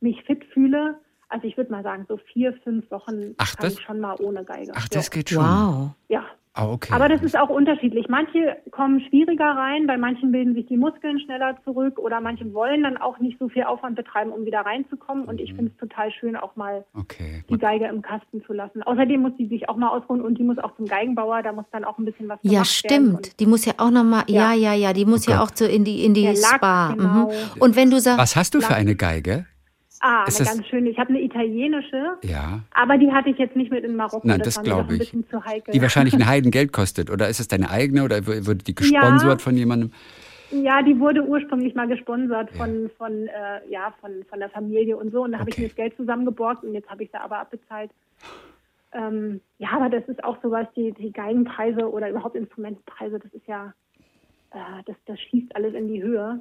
mich fit fühle. Also ich würde mal sagen, so vier, fünf Wochen Ach, kann das- ich schon mal ohne Geige. Ach, das ja. geht schon. Wow. Ja. Ah, okay. Aber das ist auch unterschiedlich. Manche kommen schwieriger rein, bei manchen bilden sich die Muskeln schneller zurück oder manche wollen dann auch nicht so viel Aufwand betreiben, um wieder reinzukommen. Und Mhm. ich finde es total schön, auch mal okay. die Geige im Kasten zu lassen. Außerdem muss die sich auch mal ausruhen und die muss auch zum Geigenbauer, da muss dann auch ein bisschen was Ja, gemacht werden. stimmt. Die muss ja auch noch mal, ja, ja, Ja. ja, die muss ja Okay. auch so in die in die Lack, Spa. genau. Mhm. Und wenn du sagst, Was hast du für eine Geige? Ah, eine das- ganz schöne. Ich habe eine italienische, Ja. aber die hatte ich jetzt nicht mit in Marokko. Nein, das doch glaube ich. Die wahrscheinlich ein Heidengeld kostet. Oder ist es deine eigene oder w- wurde die gesponsert von jemandem? Ja, die wurde ursprünglich mal gesponsert von von äh, ja von von der Familie und so und da habe ich Okay. mir das Geld zusammengeborgt und jetzt habe ich sie aber abbezahlt. Ähm, ja, aber das ist auch sowas, die die Geigenpreise oder überhaupt Instrumentenpreise, das ist ja äh, das das schießt alles in die Höhe.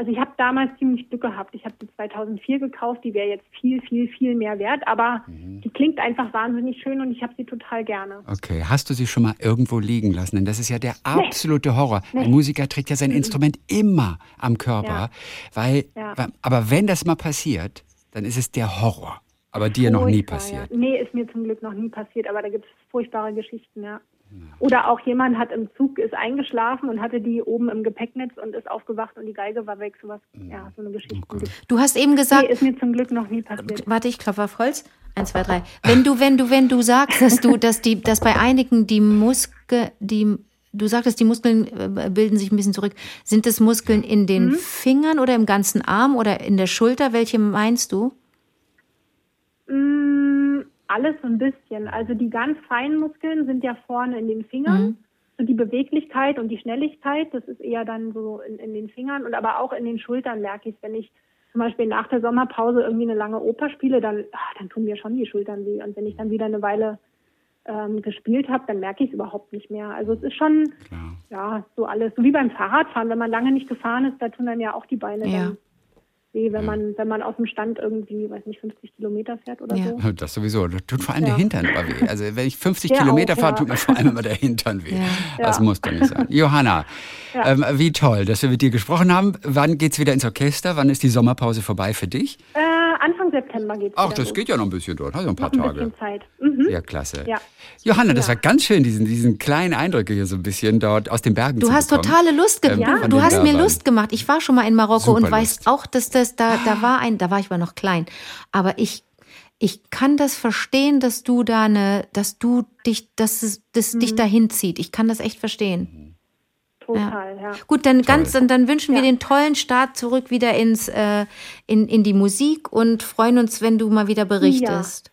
Also ich habe damals ziemlich Glück gehabt. Ich habe die 2004 gekauft, die wäre jetzt viel viel viel mehr wert, aber Mhm. die klingt einfach wahnsinnig schön und ich habe sie total gerne. Okay, hast du sie schon mal irgendwo liegen lassen? Denn das ist ja der absolute Horror. Ein Musiker trägt ja sein Instrument immer am Körper, Ja. weil, Ja. aber wenn das mal passiert, dann ist es der Horror. Aber dir noch nie passiert. Ja. Nee, ist mir zum Glück noch nie passiert, aber da gibt es furchtbare Geschichten, ja. Oder auch jemand hat im Zug, ist eingeschlafen und hatte die oben im Gepäcknetz und ist aufgewacht und die Geige war weg. Sowas, ja, so eine Geschichte. du hast eben gesagt, Nee, ist mir zum Glück noch nie passiert. warte, ich klopfe auf Holz. Eins, zwei, drei. Wenn du, wenn du, wenn du sagst, dass du, dass die, dass bei einigen die Muskel, die, du sagtest, die Muskeln äh, bilden sich ein bisschen zurück. Sind es Muskeln in den Fingern oder im ganzen Arm oder in der Schulter? Welche meinst du? Mm, alles so ein bisschen. Also die ganz feinen Muskeln sind ja vorne in den Fingern. So die Beweglichkeit und die Schnelligkeit, das ist eher dann so in, in den Fingern und aber auch in den Schultern merke ich, wenn ich zum Beispiel nach der Sommerpause irgendwie eine lange Oper spiele, dann, ah, dann tun mir schon die Schultern weh. Und wenn ich dann wieder eine Weile ähm, gespielt habe, dann merke ich es überhaupt nicht mehr. Also es ist schon, Klar. ja, so alles, so wie beim Fahrradfahren, wenn man lange nicht gefahren ist, da tun dann ja auch die Beine Ja. dann weh, wenn man, wenn man aus dem Stand irgendwie, weiß nicht, 50 Kilometer fährt oder Ja. so. Das sowieso. Das tut vor allem Ja. der Hintern aber weh. Also wenn ich 50 Der Kilometer fahre, tut mir vor allem immer der Hintern weh. Das muss doch nicht sein. Johanna, ähm, wie toll, dass wir mit dir gesprochen haben. Wann geht's wieder ins Orchester? Wann ist die Sommerpause vorbei für dich? Äh, Anfang September geht's Ach, das los. geht ja noch ein bisschen dort. Hast ja ein paar Noch ein Tage. bisschen Zeit. Mhm. Ja, klasse. Ja. Johanna, das Ja. war ganz schön, diesen, diesen kleinen Eindrücke hier so ein bisschen dort aus den Bergen Du zu hast bekommen. totale Lust gemacht. Ähm, du von du hast mir. Lust gemacht. Ich war schon mal in Marokko und Super weiß Lust. auch, dass das da, da war ein, da war ich aber noch klein. Aber ich, ich kann das verstehen, dass du da eine, dass du dich, dass es, das Mhm. dich dahin zieht. Ich kann das echt verstehen. Total, ja. Gut, dann ganz, dann, dann wünschen wir Ja. den tollen Start zurück wieder ins, äh, in, in die Musik und freuen uns, wenn du mal wieder berichtest.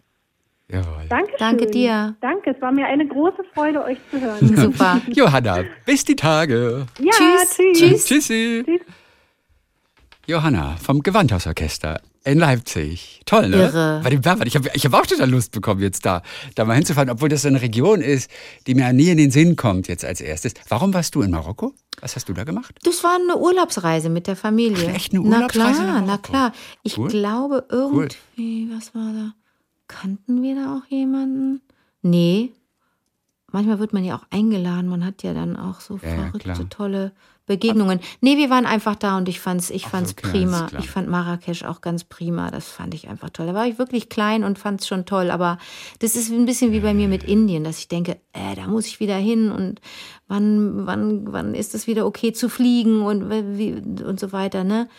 Jawohl. Danke Danke dir. Danke, es war mir eine große Freude, euch zu hören. Super. Johanna, bis die Tage. ja, Tschüss. tschüss. Tschüss. Tschüssi. Tschüss. Johanna vom Gewandhausorchester in Leipzig. Toll, ne? Irre. Bei dem Werwald. Ich habe ich hab auch total Lust bekommen, jetzt da, da mal hinzufahren, obwohl das so eine Region ist, die mir nie in den Sinn kommt jetzt als erstes. Warum warst du in Marokko? Was hast du da gemacht? Das war eine Urlaubsreise mit der Familie. Ach, echt eine Na Urlaubsreise klar, nach na klar. Ich Cool. glaube irgendwie, was war da? Kannten wir da auch jemanden? Nee. Manchmal wird man ja auch eingeladen. Man hat ja dann auch so Ja, ja, verrückte, klar. tolle Begegnungen. Nee, wir waren einfach da und ich fand's, ich Ach, fand's okay, prima. Ich fand Marrakesch auch ganz prima. Das fand ich einfach toll. Da war ich wirklich klein und fand's schon toll. Aber das ist ein bisschen wie bei mir mit Indien, dass ich denke, äh, da muss ich wieder hin und wann, wann, wann ist es wieder okay zu fliegen und wie, und so weiter, ne?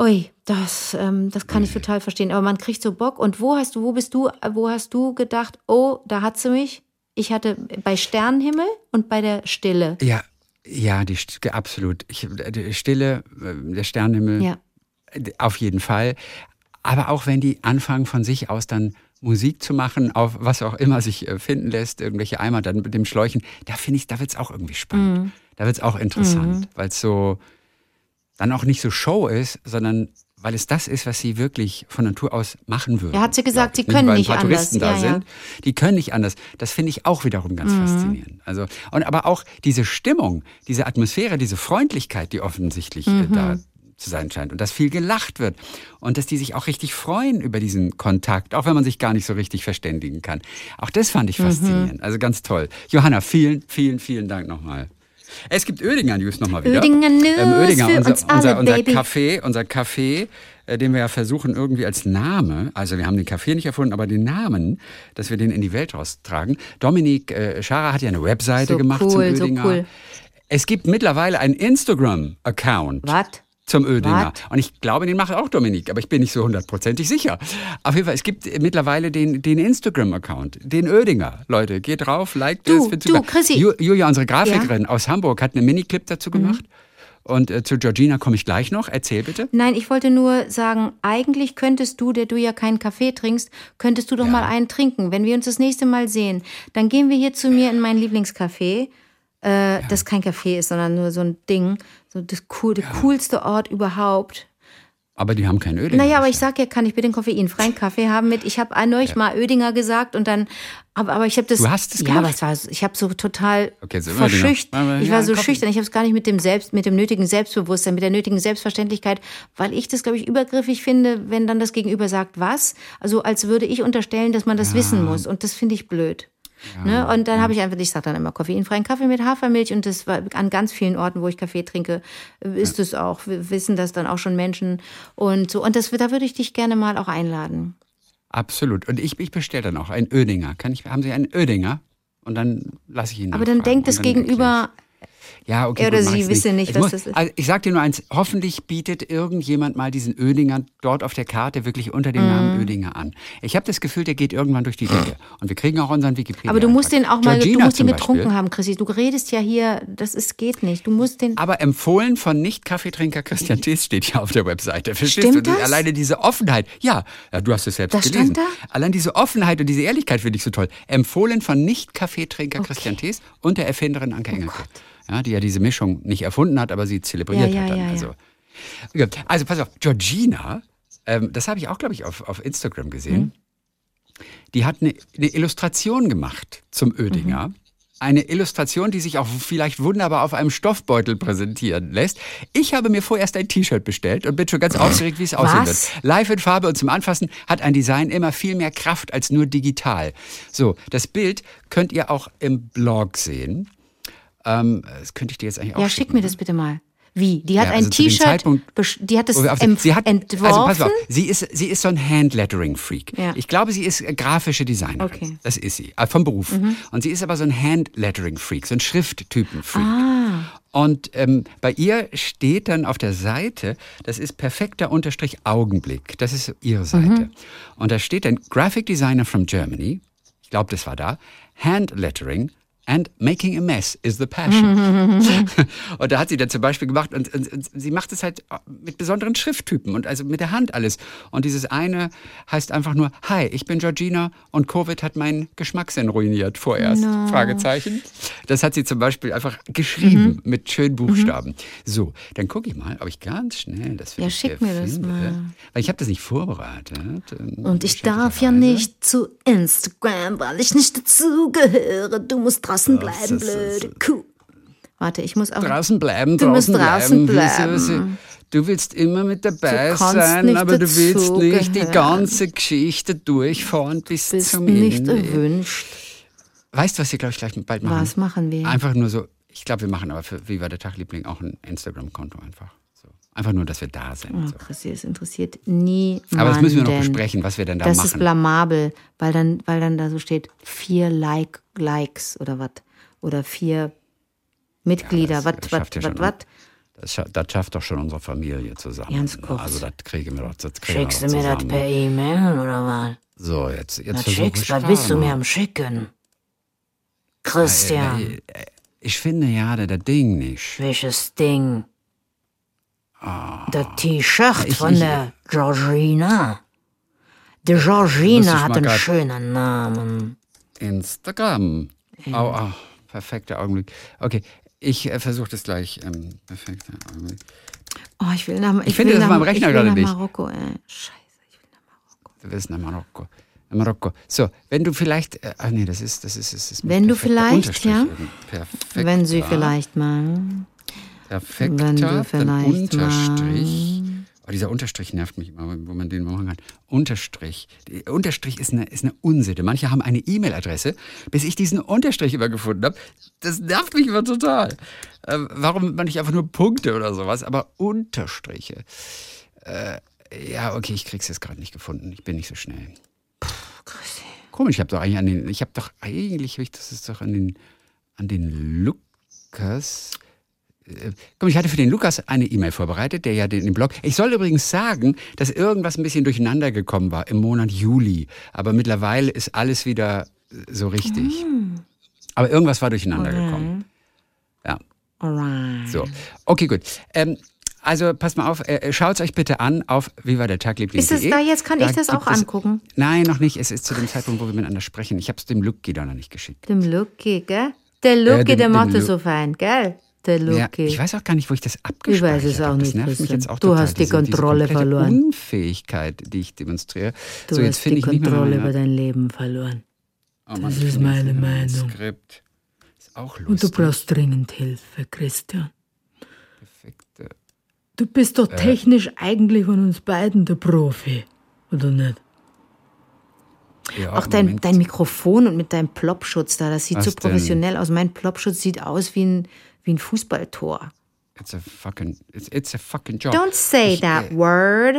Ui, das, ähm, das kann ich total verstehen. Aber man kriegt so Bock. Und wo hast du, wo bist du, wo hast du gedacht, oh, da hat sie mich? Ich hatte bei Sternenhimmel und bei der Stille. Ja, ja, die absolut. Ich, die Stille, äh, der Sternenhimmel, Ja. auf jeden Fall. Aber auch wenn die anfangen von sich aus dann Musik zu machen, auf was auch immer sich äh, finden lässt, irgendwelche Eimer dann mit dem Schläuchen, da finde ich, da wird es auch irgendwie spannend. Mhm. Da wird es auch interessant, weil es so dann auch nicht so Show ist, sondern weil es das ist, was sie wirklich von Natur aus machen würden. Ja, hat sie gesagt, sie können weil nicht ein paar anders. Touristen da Ja, ja. sind, die können nicht anders. Das finde ich auch wiederum ganz Mhm. faszinierend. Also und aber auch diese Stimmung, diese Atmosphäre, diese Freundlichkeit, die offensichtlich Mhm. äh, da zu sein scheint und dass viel gelacht wird und dass die sich auch richtig freuen über diesen Kontakt, auch wenn man sich gar nicht so richtig verständigen kann. Auch das fand Mhm. ich faszinierend. Also ganz toll. Johanna, vielen, vielen, vielen Dank nochmal. Es gibt Oedinger News nochmal wieder. Oedinger News Oedinger, für unser, uns alle, unser, unser Baby. Café, unser Café, äh, den wir ja versuchen irgendwie als Name, also wir haben den Café nicht erfunden, aber den Namen, dass wir den in die Welt raustragen. Dominik äh, Schara hat ja eine Webseite So gemacht zum cool, so cool. Es gibt mittlerweile einen Instagram-Account Was? Zum Oedinger. Wat? Und ich glaube, den macht auch Dominik, aber ich bin nicht so hundertprozentig sicher. Auf jeden Fall, es gibt mittlerweile den, den Instagram-Account, den Oedinger. Leute, geht drauf, liked Du, es. du, super. Chrissy. Ju, Julia, unsere Grafikerin aus Hamburg, hat einen Miniclip dazu gemacht. Und äh, zu Georgina komme ich gleich noch. Erzähl bitte. Nein, ich wollte nur sagen, eigentlich könntest du, der du ja keinen Kaffee trinkst, könntest du doch mal einen trinken. Wenn wir uns das nächste Mal sehen, dann gehen wir hier zu mir in mein Lieblingscafé. Äh, Das kein Café ist, sondern nur so ein Ding. So das cool, der coolste Ort überhaupt. Aber die haben keinen Oedinger. Naja, aber ich sag ja, kann ich bitte einen koffeinfreien Kaffee haben mit. Ich habe neulich mal Oedinger gesagt und dann, aber, aber ich habe das. Du hast es Ja, gemacht? aber es war, ich habe so total Okay, so verschüchtert. Ich ja, war so Kaffee. schüchtern. Ich habe es gar nicht mit dem Selbst, mit dem nötigen Selbstbewusstsein, mit der nötigen Selbstverständlichkeit, weil ich das, glaube ich, übergriffig finde, wenn dann das Gegenüber sagt, was. Also als würde ich unterstellen, dass man das wissen muss. Und das finde ich blöd. Ne? Und dann habe ich einfach, ich sage dann immer koffeinfreien Kaffee mit Hafermilch und das war an ganz vielen Orten, wo ich Kaffee trinke, ist es auch. Wir wissen das dann auch schon Menschen und so. Und das, da würde ich dich gerne mal auch einladen. Absolut. Und ich, ich bestelle dann auch einen Oedinger. Kann ich, haben Sie einen Oedinger? Und dann lasse ich ihn Aber dann denkt das Gegenüber, ich. Ja, okay. Er oder gut, sie wissen nicht, Ich was muss- das ist. Also ich sag dir nur eins, hoffentlich bietet irgendjemand mal diesen Oedinger dort auf der Karte wirklich unter dem Mhm. Namen Oedinger an. Ich habe das Gefühl, der geht irgendwann durch die Decke. Und wir kriegen auch unseren Wikipedia. aber du musst den auch mal, du Georgina musst den getrunken Beispiel. haben, Chrissy. Du redest ja hier, das ist, geht nicht. Du musst den, Aber empfohlen von Nicht-Kaffeetrinker Christian Thees steht ja auf der Webseite. Verstehst Stimmt du? das? Alleine diese Offenheit. Ja, ja, du hast es selbst Das gelesen. stand Allein diese Offenheit und diese Ehrlichkeit finde ich so toll. Empfohlen von Nicht-Kaffeetrinker Christian Thees und der Erfinderin Anke Engelke. Ja, die ja diese Mischung nicht erfunden hat, aber sie zelebriert Ja, ja, hat dann. ja, also. Also pass auf, Georgina, ähm, das habe ich auch, glaube ich, auf, auf Instagram gesehen. Mhm. Die hat eine, eine Illustration gemacht zum Mhm. Oedinger. Eine Illustration, die sich auch vielleicht wunderbar auf einem Stoffbeutel präsentieren lässt. Ich habe mir vorerst ein T-Shirt bestellt und bin schon ganz aufgeregt, wie es aussehen wird. Live in Farbe und zum Anfassen hat ein Design immer viel mehr Kraft als nur digital. So, das Bild könnt ihr auch im Blog sehen. Ähm, das könnte ich dir jetzt eigentlich auch ja, schick mir das bitte mal. Wie? Die hat Ja, ein also dem T-Shirt, die hat auf- empf- sie hat, entworfen. Also pass auf, sie ist, sie ist so ein Handlettering-Freak. Ja. Ich glaube, sie ist grafische Designerin. Okay. Mhm. Das ist sie, äh, vom Beruf. Und sie ist aber so ein Handlettering-Freak, so ein Schrifttypen-Freak. Ah. Und ähm, bei ihr steht dann auf der Seite, das ist perfekter Unterstrich Augenblick. Das ist ihre Seite. Mhm. Und da steht dann Graphic Designer from Germany. Ich glaube, das war da. Handlettering And making a mess is the passion. und da hat sie dann zum Beispiel gemacht, und, und, und sie macht es halt mit besonderen Schrifttypen und also mit der Hand alles. Und dieses eine heißt einfach nur, hi, ich bin Georgina und Covid hat meinen Geschmackssinn ruiniert vorerst. Fragezeichen. Das hat sie zum Beispiel einfach geschrieben mit schönen Buchstaben. So, dann gucke ich mal, ob ich ganz schnell das für Ja, schick mir das finde. mal. Weil ich habe das nicht vorbereitet. ähm, Und ich darf ja nicht zu Instagram, weil ich nicht dazugehöre. Du musst draußen bleiben, ist- ist- blöde Kuh. Warte, ich muss auch. Draußen bleiben, Du musst draußen, draußen bleiben. Bleiben. Du willst immer mit dabei sein, nicht aber du willst nicht die dazugehören. ganze Geschichte durchfahren bis bist zum nicht Ende. erwünscht. Weißt du, was wir, glaube ich, gleich bald machen? Was machen wir? Einfach nur so, ich glaube, wir machen aber für Wie war der Tag, Liebling auch ein Instagram-Konto einfach. Einfach nur, dass wir da sind. Oh, So. Chrissy, es interessiert niemanden. Aber das müssen wir noch besprechen, was wir denn da Das machen. ist blamabel, weil dann, weil dann da so steht, vier like, Likes oder was. Oder vier Mitglieder, das- was, das was, was. Das, scha- das schafft doch schon unsere Familie zusammen. Ganz kurz. Also das kriegen wir doch, das kriegen Schickst wir du doch mir das per E-Mail oder was? So, jetzt, jetzt versuche schickst, ich was bist du mir am Schicken? Christian, Ich, finde ja, der Ding nicht. welches Ding? Das T-Shirt Ah. Ich- von ich- der Georgina. Die ich Georgina hat einen schönen Namen. Instagram. Oh, oh, perfekter Augenblick. Okay, ich äh, versuche das gleich. Ähm, perfekter Augenblick. Oh, ich will nach, ich finde will das nach, meinem Rechner ich will gerade nach nicht. Marokko, ey. Scheiße. Du willst nach Marokko. Nach Marokko. So, wenn du vielleicht. Äh, ach nee, das ist. Das ist, das ist Wenn du vielleicht, ja. eben. Perfekter, Wenn sie vielleicht mal. Perfekter, dann Unterstrich. Oh, dieser Unterstrich nervt mich immer, wo man den machen kann. Unterstrich. Unterstrich ist eine, ist eine Unsitte. Manche haben eine E-Mail-Adresse, bis ich diesen Unterstrich immer gefunden habe. Das nervt mich immer total. Ähm, warum man nicht einfach nur Punkte oder sowas, aber Unterstriche. Äh, ja, okay, ich krieg's jetzt gerade nicht gefunden. Ich bin nicht so schnell. Komisch, ich habe doch eigentlich an den, ich habe doch eigentlich, das ist doch an den, an den Lukas. Äh, Komm, ich hatte für den Lukas eine E-Mail vorbereitet, der ja den, den Blog. Ich soll übrigens sagen, dass irgendwas ein bisschen durcheinander gekommen war im Monat Juli. Aber mittlerweile ist alles wieder äh, so richtig. Aber irgendwas war durcheinander gekommen. Ja. Alright. So, okay, gut. Ähm, also passt mal auf, äh, schaut euch bitte an auf wie war der Tag Ist es da jetzt? Kann ich das auch angucken? Nein, noch nicht. Es ist zu dem Zeitpunkt, wo wir miteinander sprechen. Ich habe es dem Lucky da noch nicht geschickt. Dem Lucky, gell? Der Lucky, dem- der macht das so fein, gell? Der Ja, ich weiß auch gar nicht, wo ich das Ich abgespeichert weiß es auch habe. Das nicht, nervt mich jetzt auch Du total. hast die diese- diese Kontrolle komplette verloren. Unfähigkeit, die ich demonstriere. du so, jetzt hast die ich Kontrolle über dein Leben verloren. Oh Mann, Das ich ist meine Meinung. Skript. Ist auch lustig. Und du brauchst dringend Hilfe, Christian. Perfekte. Du bist doch technisch eigentlich von uns beiden der Profi, oder nicht? Ja, Auch dein, Moment. dein Mikrofon und mit deinem Plopschutz da, das sieht Was so denn? professionell aus. Mein Plopschutz sieht aus wie ein, wie ein Fußballtor. It's a fucking, it's, it's a fucking job. Don't say Ich, that äh, word.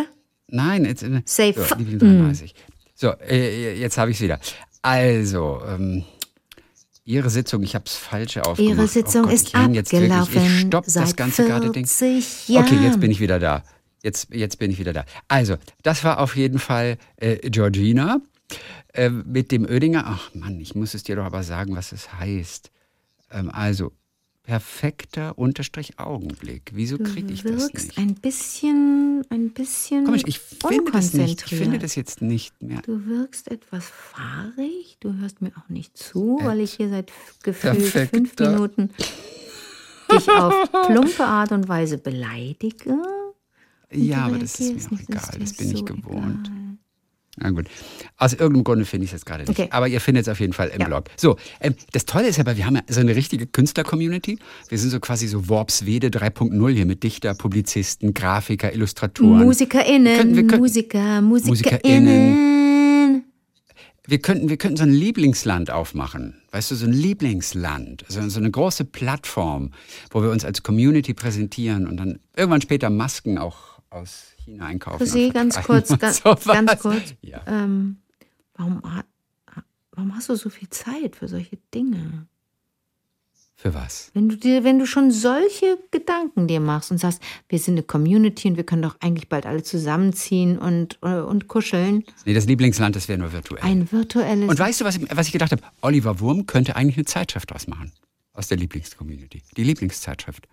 Nein, it's, äh, Say so, fu- Liebling 33. So, äh, jetzt habe ich es wieder. Also, ähm, Ihre Sitzung, ich habe es falsche aufgemacht. Ihre Sitzung oh Gott, ist jetzt wirklich, abgelaufen Ich stopp das ganze gerade Ding. 40 Jahren. Okay, jetzt bin ich wieder da. Jetzt, jetzt bin ich wieder da. Also, das war auf jeden Fall äh, Georgina äh, mit dem Oedinger. Ach Mann, ich muss es dir doch aber sagen, was es heißt. Ähm, also, perfekter Unterstrich Augenblick. Wieso kriege ich du das wirkst nicht? ein bisschen, ein bisschen Komisch, ich finde das nicht. Ich finde das jetzt nicht mehr. Du wirkst etwas fahrig, du hörst mir auch nicht zu, weil ich hier seit gefühlt Perfekter. fünf Minuten dich auf plumpe Art und Weise beleidige. Ja, du aber das ist mir auch egal. Das bin ich so gewohnt. egal. Na gut. Aus irgendeinem Grunde finde ich es jetzt gerade nicht. Okay. Aber ihr findet es auf jeden Fall im Ja. Blog. So, ähm, das Tolle ist aber, wir haben ja so eine richtige Künstler-Community. Wir sind so quasi so Worpswede 3.0 hier mit Dichter, Publizisten, Grafiker, Illustratoren. MusikerInnen, Wir könnten- wir könnten- Musiker, MusikerInnen. MusikerInnen. Wir könnten, wir könnten so ein Lieblingsland aufmachen. Weißt du, so ein Lieblingsland. So, so eine große Plattform, wo wir uns als Community präsentieren und dann irgendwann später Masken auch aus China einkaufen. Und ganz kurz, ganz, ganz kurz. Ja. Ähm, warum, warum hast du so viel Zeit für solche Dinge? Für was? Wenn du dir, wenn du schon solche Gedanken dir machst und sagst, wir sind eine Community und wir können doch eigentlich bald alle zusammenziehen und, äh, und kuscheln. Nee, das Lieblingsland, das wäre nur virtuell. Ein virtuelles. Und weißt du, was, was ich gedacht habe? Oliver Wurm könnte eigentlich eine Zeitschrift draus machen. Aus der Lieblingscommunity. Die Lieblingszeitschrift.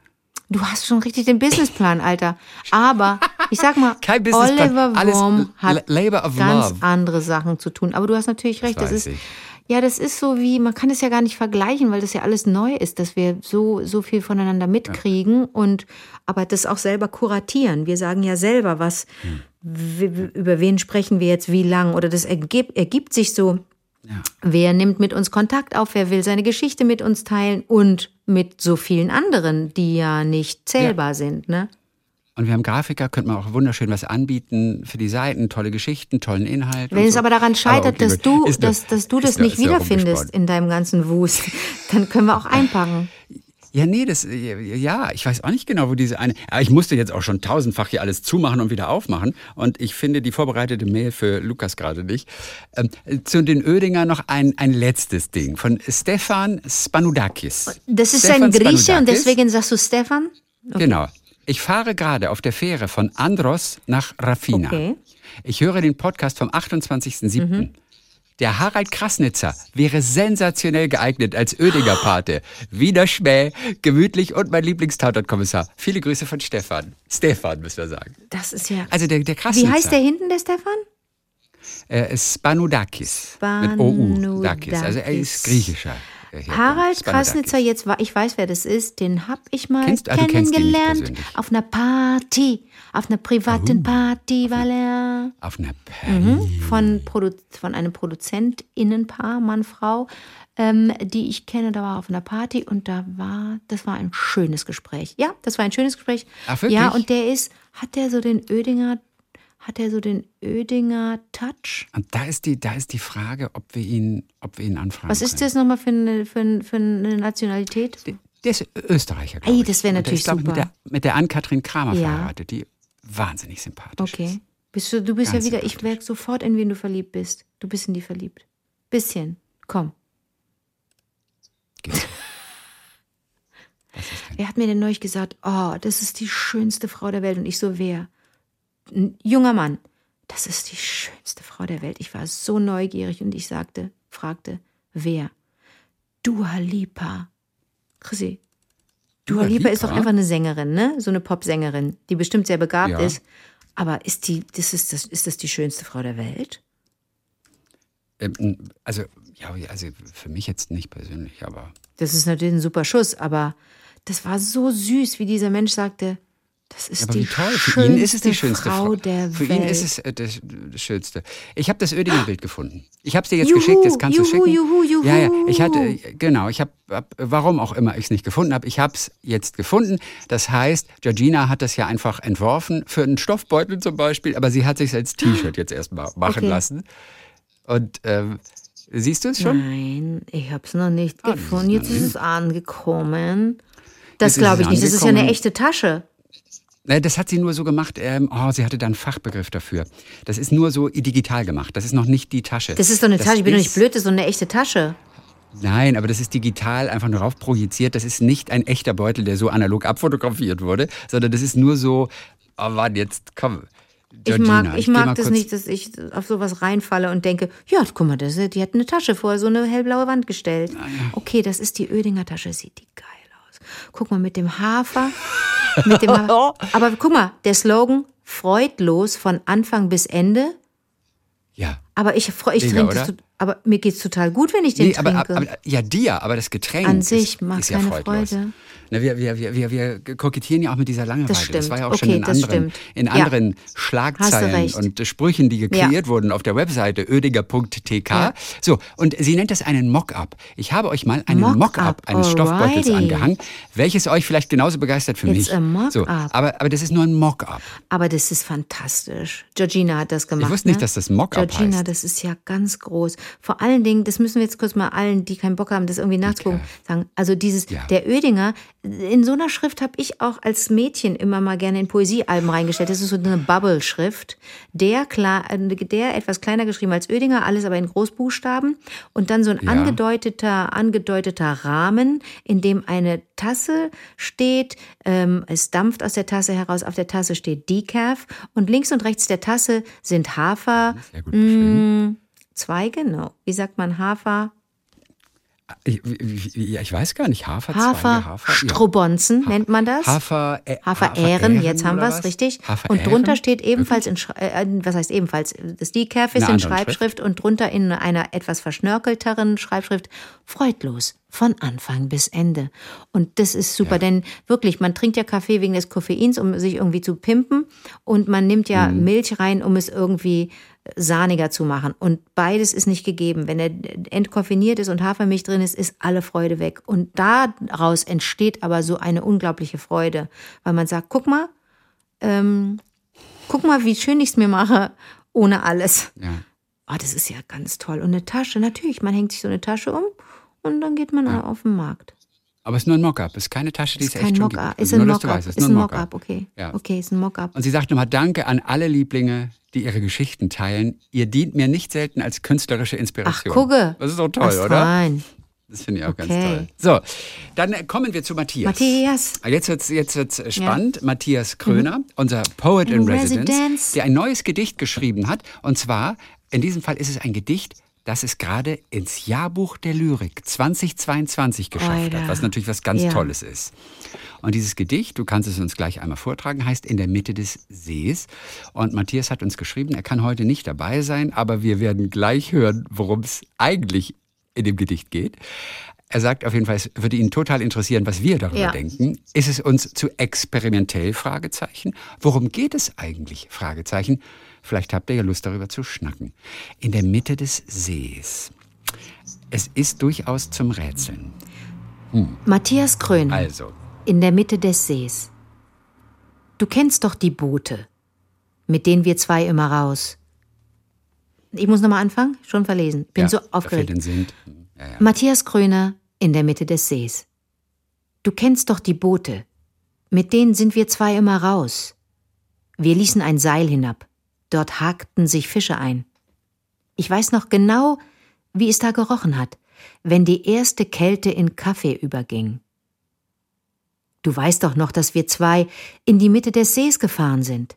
Du hast schon richtig den Businessplan, Alter. Aber ich sag mal, Kein Businessplan, Oliver Wurm hat ganz Love. andere Sachen zu tun. Aber du hast natürlich recht. Das, weiß ist ich. ja, das ist so wie man kann es ja gar nicht vergleichen, weil das ja alles neu ist, dass wir so so viel voneinander mitkriegen und aber das auch selber kuratieren. Wir sagen ja selber, was Hm. über wen sprechen wir jetzt wie lang oder das ergibt, ergibt sich so. Wer nimmt mit uns Kontakt auf? Wer will seine Geschichte mit uns teilen? Und mit so vielen anderen, die ja nicht zählbar sind, ne? Und wir haben Grafiker, könnte man auch wunderschön was anbieten für die Seiten, tolle Geschichten, tollen Inhalt. Wenn es so. aber daran scheitert, okay, dass du, dass, dass du ist das nur- nicht wiederfindest in deinem ganzen Wust, dann können wir auch einpacken. Ja, nee, das, ja, ich weiß auch nicht genau, wo diese eine, aber ich musste jetzt auch schon tausendfach hier alles zumachen und wieder aufmachen und ich finde die vorbereitete Mail für Lukas gerade nicht. Ähm, zu den Ödinger noch ein, ein letztes Ding von Stefan Spanudakis. Das ist Stefan ein Grieche und deswegen sagst du Stefan? Genau. Ich fahre gerade auf der Fähre von Andros nach Rafina. Okay. Mhm. Ich höre den Podcast vom 28.07. Der Harald Krasnitzer wäre sensationell geeignet als Ödinger Pate. Wiener Schmäh, gemütlich und mein Lieblingstatortkommissar. Viele Grüße von Stefan. Stefan, müssen wir sagen. Das ist ja. Also der, der Krasnitzer. Wie heißt der hinten, der Stefan? Äh, Spanudakis. Mit OU. Dakis. Also er ist griechischer. Harald. Krasnitzer, jetzt war, ich weiß, wer das ist, den hab ich mal Kennst- ah, kennengelernt. Auf einer Party, auf einer privaten Party, weil er Auf einer Mhm. von, Produ von einem ProduzentInnenpaar, Mann, Frau, ähm, die ich kenne, da war auf einer Party und da war, das war ein schönes Gespräch. Ja, das war ein schönes Gespräch. Ach, wirklich? Ja, und der ist, hat der so den Ödinger, hat er so den Ödinger Touch? Und da ist die, da ist die Frage, ob wir ihn, ob wir ihn anfragen Was ist können. das nochmal für eine, für, eine- für eine Nationalität? Der ist Österreicher, Ey, das wär Und der natürlich ist, glaub ich, super. Mit der, mit der Ann-Kathrin Kramer Ja. verheiratet, die wahnsinnig sympathisch Okay. ist. Bist du, du bist Ganz ja wieder, ich merke sofort, in wen du verliebt bist. Du bist in die verliebt. Bisschen. Komm. Geht. Wer hat mir denn neulich gesagt, oh, das ist die schönste Frau der Welt? Und ich so, wer? Ein junger Mann. Das ist die schönste Frau der Welt. Ich war so neugierig und ich sagte, fragte, wer? Dua Lipa. Chrissy. Dua, Dua Lipa ist doch Lipa? einfach eine Sängerin, ne? So eine Popsängerin, die bestimmt sehr begabt Ja. ist. Aber ist die, das ist das, ist das die schönste Frau der Welt? Ähm, Also, ja, also für mich jetzt nicht persönlich, aber Das ist natürlich ein super Schuss, aber das war so süß, wie dieser Mensch sagte, das ist aber die toll. Für ihn ist es die schönste Frau Frau. der Für Welt. ihn ist es äh, das, das Schönste. Ich habe das Ödinger Bild gefunden. Ich habe es dir jetzt Juhu, geschickt, jetzt kannst du juhu, schicken. juhu, juhu. Ja, ja. Ich hatte, genau, ich habe, hab, warum auch immer ich es nicht gefunden habe, ich habe es jetzt gefunden. Das heißt, Georgina hat das ja einfach entworfen für einen Stoffbeutel zum Beispiel, aber sie hat sich als T-Shirt jetzt erstmal machen Okay. lassen. Und ähm, siehst du es schon? Nein, ich habe es noch nicht Ah, ist gefunden. noch Jetzt ist es angekommen. Das ist glaube ich nicht. Das ist ja eine echte Tasche. Ne, Das hat sie nur so gemacht, ähm, oh, sie hatte da einen Fachbegriff dafür. Das ist nur so digital gemacht. Das ist noch nicht die Tasche. Das ist doch eine Tasche. Ich bin doch nicht blöd. Das ist doch eine echte Tasche. Nein, aber das ist digital einfach nur rauf projiziert. Das ist nicht ein echter Beutel, der so analog abfotografiert wurde, sondern das ist nur so, oh Mann, jetzt komm. Ich Georgina, mag, ich mal mag das nicht, dass ich auf sowas reinfalle und denke, ja, guck mal, das, die hat eine Tasche vor so eine hellblaue Wand gestellt. Ah, Okay, das ist die Ödinger Tasche, sieht die geil. Guck mal, mit dem Hafer. Mit dem ha Aber guck mal, der Slogan, freudlos von Anfang bis Ende. Ja. Aber ich, ich Mega, trinke aber mir geht's total gut, wenn ich den Nee, trinke. aber, ja, dir, aber das Getränk An ist, sich macht ist ja keine freudlos. Freude. Na, wir, wir, wir, wir, kokettieren ja auch mit dieser Langeweile. Das stimmt. war ja auch schon Okay, in das anderen, in Ja. anderen du Schlagzeilen und Sprüchen, die kreiert wurden auf der Webseite ödiger.tk. Ja. So, und sie nennt das einen Mock-up. Ich habe euch mal einen Mock-up, Mock-up eines Stoffbeutels angehangen, welches euch vielleicht genauso begeistert für It's mich. a Mock-up. So, aber, aber das ist nur ein Mock-up. Aber das ist fantastisch. Georgina hat das gemacht. wusste nicht, ne? dass das Mock-up Georgina, heißt. das ist ja ganz groß. Vor allen Dingen, das müssen wir jetzt kurz mal allen, die keinen Bock haben, das irgendwie nachzugucken, sagen. Also dieses, Ja. der Oedinger, in so einer Schrift habe ich auch als Mädchen immer mal gerne in Poesiealben reingestellt. Das ist so eine Bubble-Schrift. Der, klar, der etwas kleiner geschrieben als Oedinger, alles aber in Großbuchstaben. Und dann so ein Ja. angedeuteter, angedeuteter Rahmen, in dem eine Tasse steht. Ähm, es dampft aus der Tasse heraus. Auf der Tasse steht Decaf. Und links und rechts der Tasse sind Hafer. Sehr gut. Zweige, no. Wie sagt man Hafer? Ich, ich, ja, ich weiß gar nicht. Hafer, Hafer, Hafer, ja. Strobonzen nennt man das. Hafer, äh, Haferähren, jetzt haben wir es, richtig. Und drunter steht ebenfalls, in, äh, was heißt ebenfalls, das Decaf ist in Schreibschrift und drunter in einer etwas verschnörkelteren Schreibschrift, freudlos, von Anfang bis Ende. Und das ist super, Ja. denn wirklich, man trinkt ja Kaffee wegen des Koffeins, um sich irgendwie zu pimpen und man nimmt ja Mhm. Milch rein, um es irgendwie sahniger zu machen. Und beides ist nicht gegeben. Wenn er entkoffiniert ist und Hafermilch drin ist, ist alle Freude weg. Und daraus entsteht aber so eine unglaubliche Freude, weil man sagt, guck mal, ähm, guck mal, wie schön ich es mir mache, ohne alles. Ja. Oh, das ist ja ganz toll. Und eine Tasche, natürlich, man hängt sich so eine Tasche um und dann geht man auf den Markt. Aber es ist nur ein Mock-up. Es ist keine Tasche, die Ist es kein echt schon gibt. Ist Nur, ein Mock-up. weißt, es Ist nur ein Mock-up, okay. Ja. Okay, ist ein Mock-up. Und sie sagt nochmal Danke an alle Lieblinge, die ihre Geschichten teilen. Ihr dient mir nicht selten als künstlerische Ach, Inspiration. gucke. Das ist doch toll, Ach, oder? Fein. Das finde ich auch ganz Okay. toll. So, dann kommen wir zu Matthias. Matthias. Jetzt wird's jetzt wird's äh, spannend. Matthias Kröner, unser Poet in, In Residence, Residence. der ein neues Gedicht geschrieben hat. Und zwar, in diesem Fall ist es ein Gedicht, das es gerade ins Jahrbuch der Lyrik 2022 geschafft Alter. hat, was natürlich was ganz Ja. Tolles ist. Und dieses Gedicht, du kannst es uns gleich einmal vortragen, heißt In der Mitte des Sees. Und Matthias hat uns geschrieben, er kann heute nicht dabei sein, aber wir werden gleich hören, worum es eigentlich in dem Gedicht geht. Er sagt auf jeden Fall, es würde ihn total interessieren, was wir darüber Ja. denken. Ist es uns zu experimentell? Fragezeichen. Worum geht es eigentlich? Fragezeichen. Vielleicht habt ihr ja Lust darüber zu schnacken. In der Mitte des Sees. Es ist durchaus zum Rätseln. Matthias Kröner. Also, in der Mitte des Sees. Du kennst doch die Boote, mit denen wir zwei immer raus. Ich muss nochmal anfangen, schon verlesen. Bin ja, so aufgeregt. Ja, ja. Matthias Kröner in der Mitte des Sees. Du kennst doch die Boote, mit denen sind wir zwei immer raus. Wir ließen ein Seil hinab, dort hakten sich Fische ein. Ich weiß noch genau, wie es da gerochen hat, wenn die erste Kälte in Kaffee überging. Du weißt doch noch, dass wir zwei in die Mitte des Sees gefahren sind.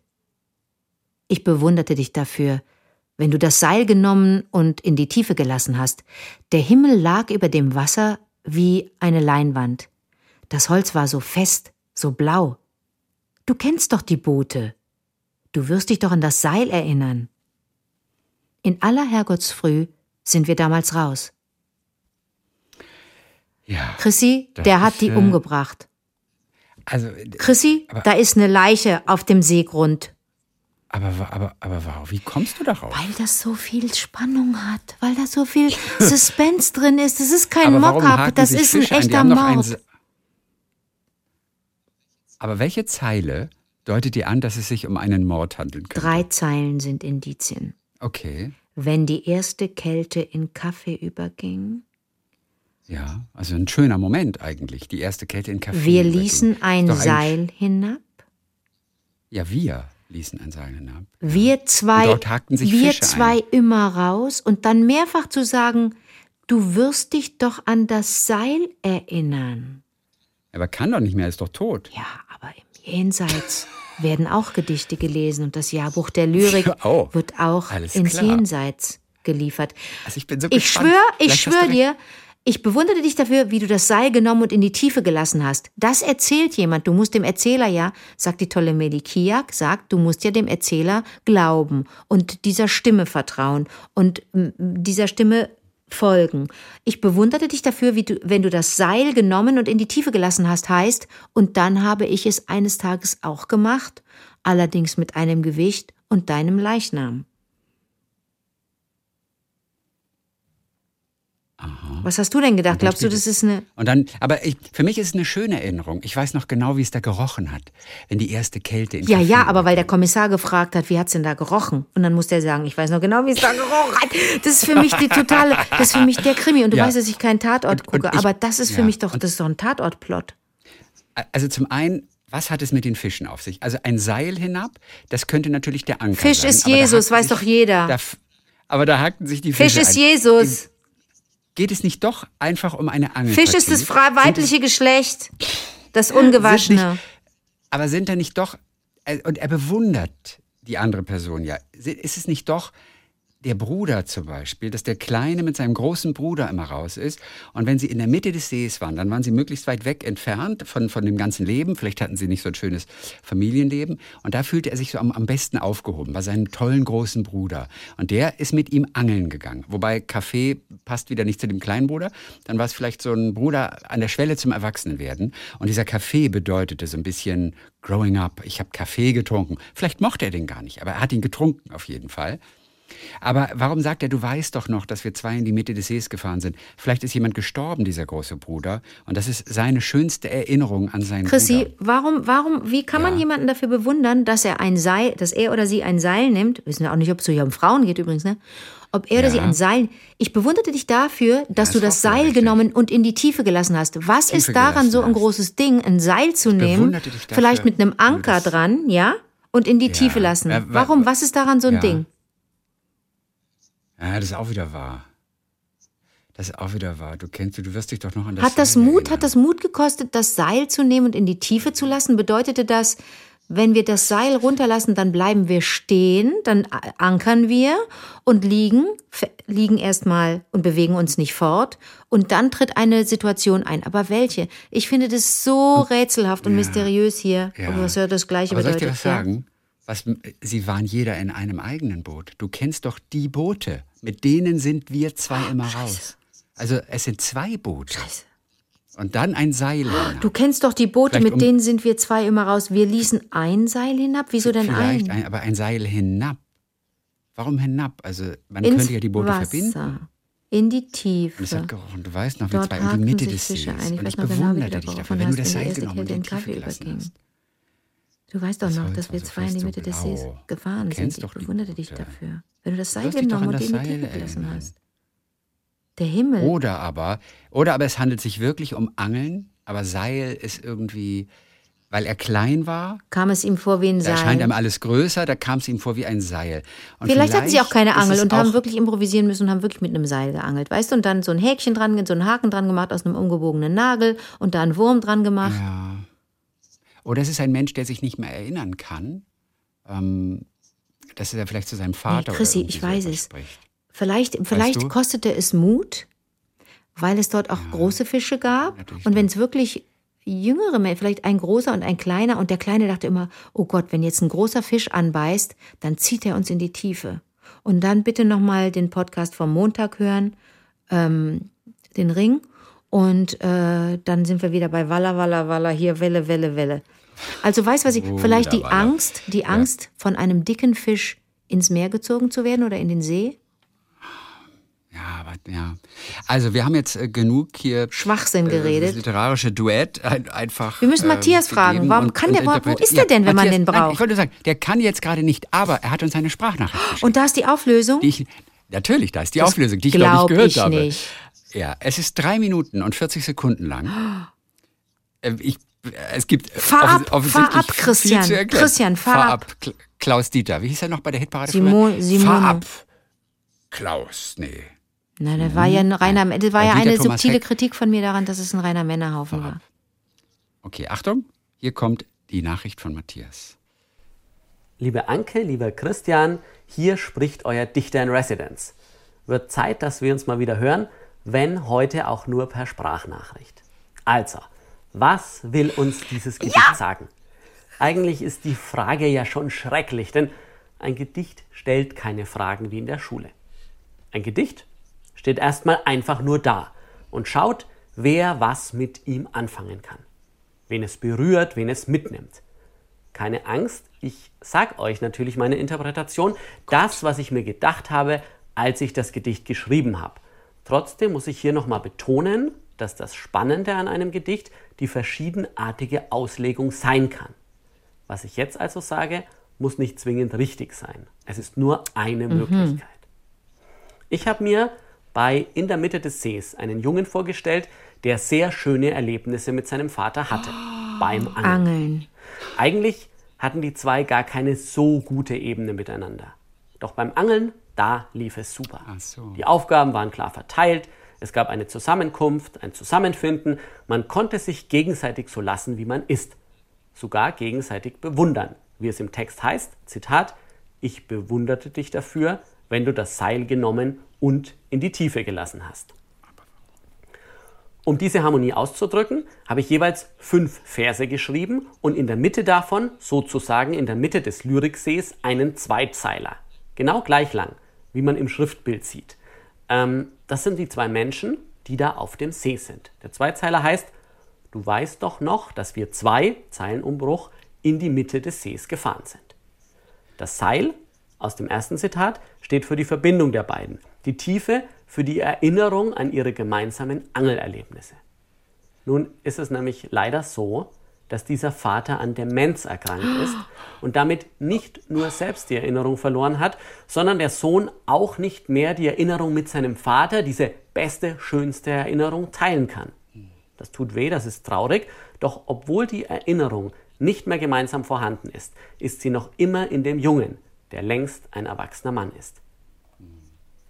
Ich bewunderte dich dafür, wenn du das Seil genommen und in die Tiefe gelassen hast. Der Himmel lag über dem Wasser wie eine Leinwand. Das Holz war so fest, so blau. Du kennst doch die Boote. Du wirst dich doch an das Seil erinnern. In aller Herrgottsfrüh sind wir damals raus. ja. Chrissy, der hat ist, die äh, umgebracht. Also, Chrissy, aber- da ist eine Leiche auf dem Seegrund. aber, aber, aber warum? Wie kommst du darauf? Weil das so viel Spannung hat, weil da so viel Suspense drin ist. Das ist kein Mock-up, das ist ein Fische ein? Die echter ein Mord. Aber welche Zeile deutet dir an, dass es sich um einen Mord handeln könnte? Drei Zeilen sind Indizien. Okay, Wenn die erste Kälte in Kaffee überging. ja, also ein schöner Moment eigentlich. Die erste Kälte in Kaffee. Wir überging. ließen ein Seil hinab. Ja, wir ließen ein Seil hinab. Wir zwei, Und dort hakten sich wir Fische zwei immer raus und dann mehrfach zu sagen, du wirst dich doch an das Seil erinnern. Aber kann doch nicht mehr, er ist doch tot. Ja, aber im Jenseits werden auch Gedichte gelesen und das Jahrbuch der Lyrik Ja, oh. wird auch ins klar. Jenseits geliefert. Also ich bin so Ich schwöre, ich schwöre dir, ich bewunderte dich dafür, wie du das Seil genommen und in die Tiefe gelassen hast. Das erzählt jemand. Du musst dem Erzähler ja, sagt die tolle Melikiak, sagt, du musst ja dem Erzähler glauben und dieser Stimme vertrauen und dieser Stimme folgen. Ich bewunderte dich dafür, wie du, wenn du das Seil genommen und in die Tiefe gelassen hast, heißt, und dann habe ich es eines Tages auch gemacht, allerdings mit einem Gewicht und deinem Leichnam. Was hast du denn gedacht? Und Glaubst du, das es- ist eine. Und dann, aber ich, für mich ist es eine schöne Erinnerung. Ich weiß noch genau, wie es da gerochen hat, wenn die erste Kälte in Ja, ja, aber weil der Kommissar gefragt hat, wie hat's denn da gerochen? Und dann muss der sagen, ich weiß noch genau, wie es da gerochen hat. Das ist für mich die totale, das ist für mich der Krimi. Und du Ja. weißt, dass ich keinen Tatort Und- und gucke, ich- aber das ist für ja. mich doch, Und- das ist doch ein Tatortplot. Also zum einen, was hat es mit den Fischen auf sich? Also ein Seil hinab, das könnte natürlich der Anker Fisch sein. ist aber da Jesus, weiß doch jeder. Da, aber da hackten sich die Fisch Fische ist ein. Jesus. Geht es nicht doch einfach um eine Angel? Fisch ist das frei weibliche Geschlecht. Das Ungewaschene. Aber sind da nicht doch, äh, und er bewundert die andere Person ja, ist es nicht doch der Bruder zum Beispiel, dass der Kleine mit seinem großen Bruder immer raus ist. Und wenn sie in der Mitte des Sees waren, dann waren sie möglichst weit weg entfernt von, von dem ganzen Leben, vielleicht hatten sie nicht so ein schönes Familienleben. Und da fühlte er sich so am, am besten aufgehoben bei seinem tollen großen Bruder. Und der ist mit ihm angeln gegangen, wobei Kaffee passt wieder nicht zu dem kleinen Bruder, dann war es vielleicht so ein Bruder an der Schwelle zum Erwachsenenwerden und dieser Kaffee bedeutete so ein bisschen growing up, ich habe Kaffee getrunken, vielleicht mochte er den gar nicht, aber er hat ihn getrunken auf jeden Fall. Aber warum sagt er, du weißt doch noch, dass wir zwei in die Mitte des Sees gefahren sind? Vielleicht ist jemand gestorben, dieser große Bruder. Und das ist seine schönste Erinnerung an seinen Chrissy, Bruder. warum, warum, wie kann man Ja. jemanden dafür bewundern, dass er ein Seil, dass er oder sie ein Seil nimmt? Wissen wir auch nicht, ob es so hier um Frauen geht übrigens, ne? Ob er oder Ja. sie ein Seil. Ich bewunderte dich dafür, dass ist du das Seil genommen und in die Tiefe gelassen hast. Was Tiefe ist daran so ein großes Ding, ein Seil zu nehmen? bewunderte dich dafür, vielleicht mit einem Anker das- dran, ja? Und in die Tiefe lassen. Wa- Warum? Was ist daran so ein Ja. Ding? Ja, das ist auch wieder wahr. Das ist auch wieder wahr. Du kennst, du wirst dich doch noch an das Hat das Seil Mut, erinnern. hat das Mut gekostet, das Seil zu nehmen und in die Tiefe zu lassen? Bedeutete das, wenn wir das Seil runterlassen, dann bleiben wir stehen, dann ankern wir und liegen, liegen erstmal und bewegen uns nicht fort und dann tritt eine Situation ein. Aber welche? Ich finde das so rätselhaft und mysteriös hier. Ja. Aber was ja das Gleiche Aber soll ich bedeutet. dir was ja. sagen? Was, sie waren jeder in einem eigenen Boot. Du kennst doch die Boote. Mit denen sind wir zwei immer raus. Also es sind zwei Boote. Scheiße. Und dann ein Seil. hinab. Du kennst doch die Boote, Vielleicht mit um- denen sind wir zwei immer raus. Wir ließen ein Seil hinab. Wieso denn ein? ein, aber ein Seil hinab. Warum hinab? Also man Ins könnte ja die Boote Wasser. verbinden. In die Und es Tiefe. hat gerochen. Du weißt noch, wie Dort zwei in die Mitte des Sees. Ein. Ich und ich genau, bewunderte du dich da dafür, wenn du das Seil genommen und in die Tiefe gelassen hast. Du weißt doch Das noch, dass wir so zwei in die Mitte des Sees gefahren sind. Ich bewunderte dich dafür. Wenn du das Seil genommen und in die Seil Tiefe gelassen hast. Der Himmel. Oder aber, oder aber es handelt sich wirklich um Angeln, aber Seil ist irgendwie, weil er klein war, kam es ihm vor wie ein da erscheint einem Seil. alles größer, da kam es ihm vor wie ein Seil. Und Vielleicht hatten sie auch keine Angel und haben wirklich improvisieren müssen und haben wirklich mit einem Seil geangelt. Weißt du, und dann so ein Häkchen dran, so einen Haken dran gemacht aus einem umgebogenen Nagel und da einen Wurm dran gemacht. Ja. Oder es ist ein Mensch, der sich nicht mehr erinnern kann. Ähm, dass er vielleicht zu seinem Vater Nee, Chrissy, oder ich so weiß es. spricht. Vielleicht, vielleicht du? kostete es Mut, weil es dort auch große Fische gab. Und wenn es wirklich jüngere Menschen, vielleicht ein großer und ein kleiner, und der Kleine dachte immer, oh Gott, wenn jetzt ein großer Fisch anbeißt, dann zieht er uns in die Tiefe. Und dann bitte nochmal den Podcast vom Montag hören, ähm, den Ring. Und äh, dann sind wir wieder bei Walla, Walla, Walla, hier Welle, Welle, Welle. Also weißt du, was ich, Oh, vielleicht die. Angst, die Angst von einem dicken Fisch ins Meer gezogen zu werden oder in den See? Ja, aber, ja. Also wir haben jetzt äh, genug hier Schwachsinn äh, geredet. das literarische Duett ein, einfach. Wir müssen Matthias fragen, gegeben warum und- kann der- wo- ist der denn, wenn man den Nein, braucht? ich wollte sagen, der kann jetzt gerade nicht, aber er hat uns eine Sprachnachricht geschickt. Und da ist die Auflösung? die ich, natürlich, da ist die Das Auflösung, die ich noch nicht glaub gehört ich habe. nicht. Ja, es ist drei Minuten und 40 Sekunden lang. Äh, Ich, äh, es gibt Fahr ab, fahr ab, viel Christian. zu erklären. Christian, fahr ab. Kla- Klaus Dieter. Wie hieß er noch bei der Hitparade? Simo- früher? Simone. Fahr ab. Klaus, nee. Nein, das war ja ein reiner, das war ja eine Thomas subtile Heck. Kritik von mir daran, dass es ein reiner Männerhaufen war. Okay, Achtung. Hier kommt die Nachricht von Matthias. Liebe Anke, lieber Christian, hier spricht euer Dichter in Residence. Wird Zeit, dass wir uns mal wieder hören, wenn heute auch nur per Sprachnachricht. Also, was will uns dieses Gedicht sagen? Eigentlich ist die Frage ja schon schrecklich, denn ein Gedicht stellt keine Fragen wie in der Schule. Ein Gedicht steht erstmal einfach nur da und schaut, wer was mit ihm anfangen kann. Wen es berührt, wen es mitnimmt. Keine Angst, ich sag euch natürlich meine Interpretation, das, was ich mir gedacht habe, als ich das Gedicht geschrieben habe. Trotzdem muss ich hier nochmal betonen, dass das Spannende an einem Gedicht die verschiedenartige Auslegung sein kann. Was ich jetzt also sage, muss nicht zwingend richtig sein. Es ist nur eine Möglichkeit. Ich habe mir bei In der Mitte des Sees einen Jungen vorgestellt, der sehr schöne Erlebnisse mit seinem Vater hatte. beim Angeln. Angeln. Eigentlich hatten die zwei gar keine so gute Ebene miteinander. Doch beim Angeln, da lief es super. Ach so. Die Aufgaben waren klar verteilt, es gab eine Zusammenkunft, ein Zusammenfinden, man konnte sich gegenseitig so lassen, wie man ist. Sogar gegenseitig bewundern, wie es im Text heißt, Zitat, ich bewunderte dich dafür, wenn du das Seil genommen und in die Tiefe gelassen hast. Um diese Harmonie auszudrücken, habe ich jeweils fünf Verse geschrieben und in der Mitte davon, sozusagen in der Mitte des Lyriksees, einen Zweizeiler. Genau gleich lang, wie man im Schriftbild sieht. Ähm, das sind die zwei Menschen, die da auf dem See sind. Der Zweizeiler heißt, du weißt doch noch, dass wir zwei, Zeilenumbruch, in die Mitte des Sees gefahren sind. Das Seil aus dem ersten Zitat steht für die Verbindung der beiden, die Tiefe für die Erinnerung an ihre gemeinsamen Angelerlebnisse. Nun ist es nämlich leider so, dass dieser Vater an Demenz erkrankt ist und damit nicht nur selbst die Erinnerung verloren hat, sondern der Sohn auch nicht mehr die Erinnerung mit seinem Vater, diese beste, schönste Erinnerung, teilen kann. Das tut weh, das ist traurig, doch obwohl die Erinnerung nicht mehr gemeinsam vorhanden ist, ist sie noch immer in dem Jungen, der längst ein erwachsener Mann ist.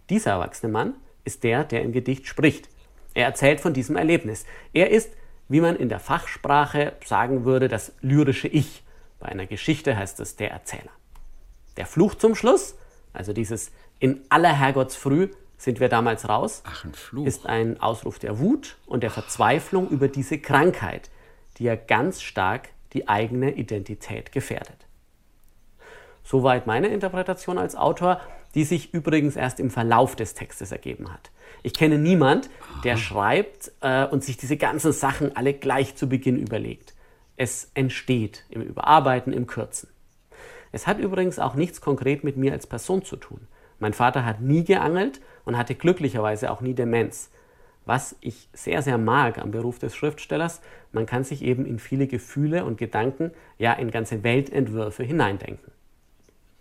Dieser erwachsene Mann ist der, der im Gedicht spricht. Er erzählt von diesem Erlebnis. Er ist, wie man in der Fachsprache sagen würde, das lyrische Ich. Bei einer Geschichte heißt es der Erzähler. Der Fluch zum Schluss, also dieses in aller Herrgottsfrüh sind wir damals raus, Ach, ein Fluch. ist ein Ausruf der Wut und der Verzweiflung über diese Krankheit, die ja ganz stark die eigene Identität gefährdet. Soweit meine Interpretation als Autor, die sich übrigens erst im Verlauf des Textes ergeben hat. Ich kenne niemand, der schreibt äh, und sich diese ganzen Sachen alle gleich zu Beginn überlegt. Es entsteht im Überarbeiten, im Kürzen. Es hat übrigens auch nichts konkret mit mir als Person zu tun. Mein Vater hat nie geangelt und hatte glücklicherweise auch nie Demenz. Was ich sehr, sehr mag am Beruf des Schriftstellers, man kann sich eben in viele Gefühle und Gedanken, ja in ganze Weltentwürfe hineindenken.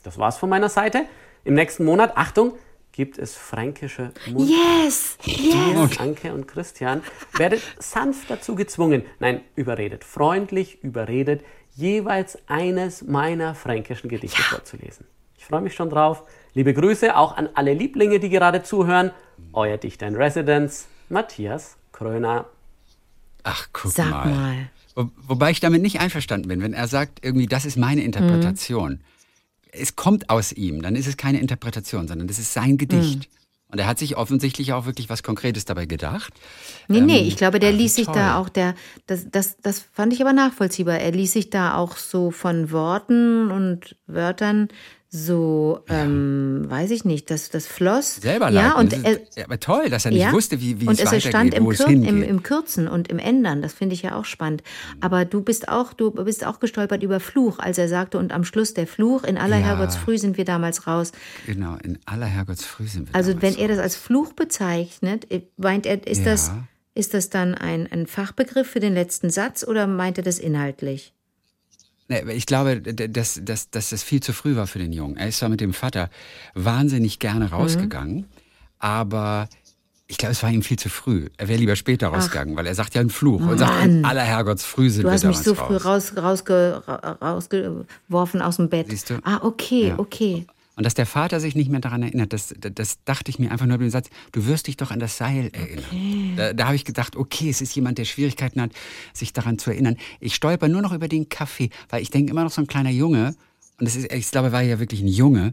Das war's von meiner Seite. Im nächsten Monat, Achtung, gibt es fränkische Musik. Yes! Yes! Anke und Christian werdet sanft dazu gezwungen, nein, überredet, freundlich überredet, jeweils eines meiner fränkischen Gedichte vorzulesen. Ich freue mich schon drauf. Liebe Grüße auch an alle Lieblinge, die gerade zuhören. Euer Dichter in Residence, Matthias Kröner. Ach, guck Sag mal. mal. Wo, wobei ich damit nicht einverstanden bin, wenn er sagt, irgendwie, das ist meine Interpretation. Es kommt aus ihm, dann ist es keine Interpretation, sondern das ist sein Gedicht. Und er hat sich offensichtlich auch wirklich was Konkretes dabei gedacht. Nee, nee, Ähm, ich glaube, der ließ sich toll. da auch, der, das, das, das fand ich aber nachvollziehbar. Er ließ sich da auch so von Worten und Wörtern so, ähm, weiß ich nicht, das, das floss. selber ja, leiten. und das er, ist, ja, aber toll, dass er nicht ja, wusste, wie, wie und es es stand weitergeht, im, wo es Kür im, im Kürzen und im Ändern. Das finde ich ja auch spannend. Aber du bist auch, du bist auch gestolpert über Fluch, als er sagte, und am Schluss der Fluch, in aller Ja. Herrgottsfrüh sind wir damals raus. Genau, in aller Herrgottsfrüh sind wir Also wenn er das raus. als Fluch bezeichnet, äh, meint er, ist Ja. das, ist das dann ein, ein Fachbegriff für den letzten Satz oder meint er das inhaltlich? Ich glaube, dass, dass, dass das viel zu früh war für den Jungen. Er ist zwar mit dem Vater wahnsinnig gerne Mhm. rausgegangen, aber ich glaube, es war ihm viel zu früh. Er wäre lieber später rausgegangen, weil er sagt ja einen Fluch und sagt, in aller Herrgottsfrüh sind Du wir hast mich damals so raus. früh raus, rausge, ra- rausgeworfen aus dem Bett. Siehst du? Ah, okay, Ja. okay. Und dass der Vater sich nicht mehr daran erinnert, das, das, dachte ich mir einfach nur bei dem Satz, du wirst dich doch an das Seil erinnern. Da, da habe ich gedacht, okay, es ist jemand, der Schwierigkeiten hat, sich daran zu erinnern. Ich stolper nur noch über den Kaffee, weil ich denke immer noch so ein kleiner Junge, und das ist, ich glaube, er war ja wirklich ein Junge,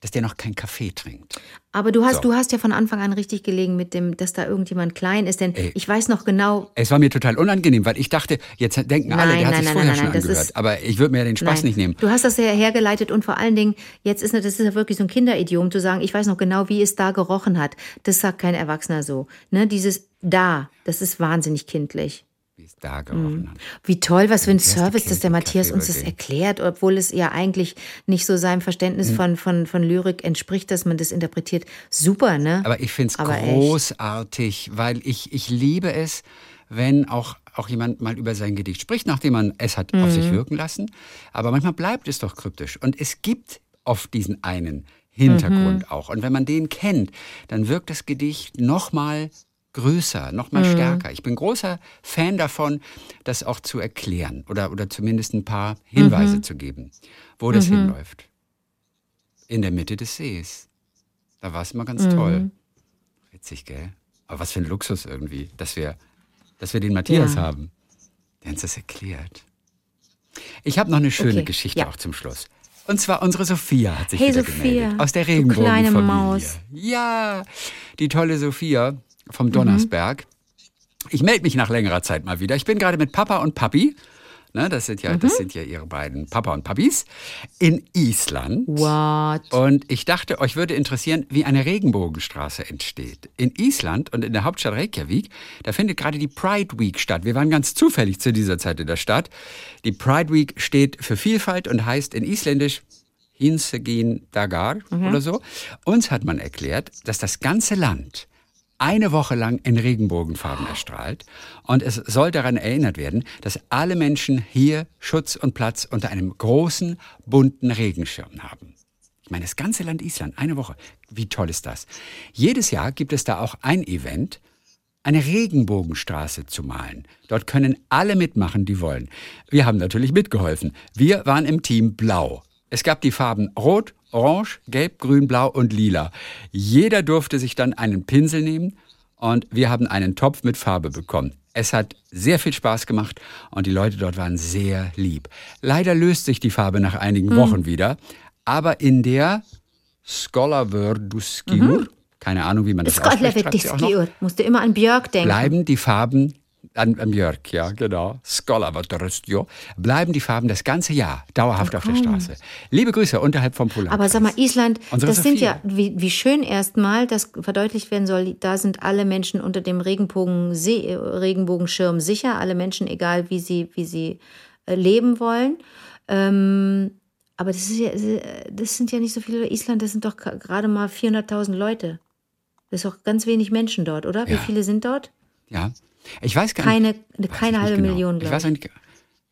dass der noch keinen Kaffee trinkt. Aber du hast, So. du hast ja von Anfang an richtig gelegen mit dem, dass da irgendjemand klein ist, denn Ey. ich weiß noch genau. Es war mir total unangenehm, weil ich dachte, jetzt denken alle, Nein, der hat nein, sich nein, vorher schon angehört. ist- Aber ich würde mir ja den Spaß nicht nehmen. Du hast das ja hergeleitet und vor allen Dingen, jetzt ist das ist ja wirklich so ein Kinderidiom zu sagen, ich weiß noch genau, wie es da gerochen hat. Das sagt kein Erwachsener so. Ne, dieses da, das ist wahnsinnig kindlich. Wie es da gerochen hat. Wie toll, was für ein Service, dass der Matthias uns das erklärt, obwohl es ja eigentlich nicht so seinem Verständnis Hm. von, von, von Lyrik entspricht, dass man das interpretiert. Super, ne? Aber ich finde es Aber echt. großartig, weil ich, ich liebe es, wenn auch, auch jemand mal über sein Gedicht spricht, nachdem man es hat auf Mhm. sich wirken lassen. Aber manchmal bleibt es doch kryptisch. Und es gibt oft diesen einen Hintergrund Mhm. auch. Und wenn man den kennt, dann wirkt das Gedicht noch mal größer, noch Mhm. mal stärker. Ich bin großer Fan davon, das auch zu erklären oder, oder zumindest ein paar Hinweise zu geben, wo das hinläuft. In der Mitte des Sees. Da war es immer ganz toll. Witzig, gell? Aber was für ein Luxus irgendwie, dass wir, dass wir den Matthias Ja. haben, der uns das erklärt. Ich habe noch eine schöne Okay, Geschichte ja. auch zum Schluss. Und zwar unsere Sophia hat sich Hey, wieder Sophia, gemeldet. Aus der Regenbogenfamilie. kleine Maus. Ja, die tolle Sophia Mhm. Vom Donnersberg. Ich melde mich nach längerer Zeit mal wieder. Ich bin gerade mit Papa und Papi, ne, das, sind ja, Mhm. das sind ja ihre beiden Papa und Papis, in Island. What? Und ich dachte, euch würde interessieren, wie eine Regenbogenstraße entsteht. In Island und in der Hauptstadt Reykjavik, da findet gerade die Pride Week statt. Wir waren ganz zufällig zu dieser Zeit in der Stadt. Die Pride Week steht für Vielfalt und heißt in Isländisch Hinsegin Dagar oder so. Uns hat man erklärt, dass das ganze Land eine Woche lang in Regenbogenfarben erstrahlt. Und es soll daran erinnert werden, dass alle Menschen hier Schutz und Platz unter einem großen, bunten Regenschirm haben. Ich meine, das ganze Land Island, eine Woche. Wie toll ist das? Jedes Jahr gibt es da auch ein Event, eine Regenbogenstraße zu malen. Dort können alle mitmachen, die wollen. Wir haben natürlich mitgeholfen. Wir waren im Team Blau. Es gab die Farben Rot, Orange, Gelb, Grün, Blau und Lila. Jeder durfte sich dann einen Pinsel nehmen und wir haben einen Topf mit Farbe bekommen. Es hat sehr viel Spaß gemacht und die Leute dort waren sehr lieb. Leider löst sich die Farbe nach einigen Wochen wieder, aber in der Skolaverduskjur, keine Ahnung, wie man das ausspricht. Musst du immer an Björk denken. bleiben die Farben an, an Björk, ja, genau. Skolaverduskjur, bleiben die Farben das ganze Jahr dauerhaft auf der Straße. Liebe Grüße unterhalb vom Polar. Aber sag mal, Island, Unsere das sind Sophia. ja, wie, wie schön erstmal, dass verdeutlicht werden soll, da sind alle Menschen unter dem Regenbogen, See- Regenbogenschirm sicher, alle Menschen, egal wie sie, wie sie äh, leben wollen. Ähm, aber das, ist ja, das sind ja nicht so viele. Island, das sind doch gerade mal 400.000 Leute. Das ist doch ganz wenig Menschen dort, oder? Wie Ja. viele sind dort? Ja. Ich weiß gar Keine, nicht. weiß keine halbe genau. Million, Ich glaube weiß ich. auch nicht,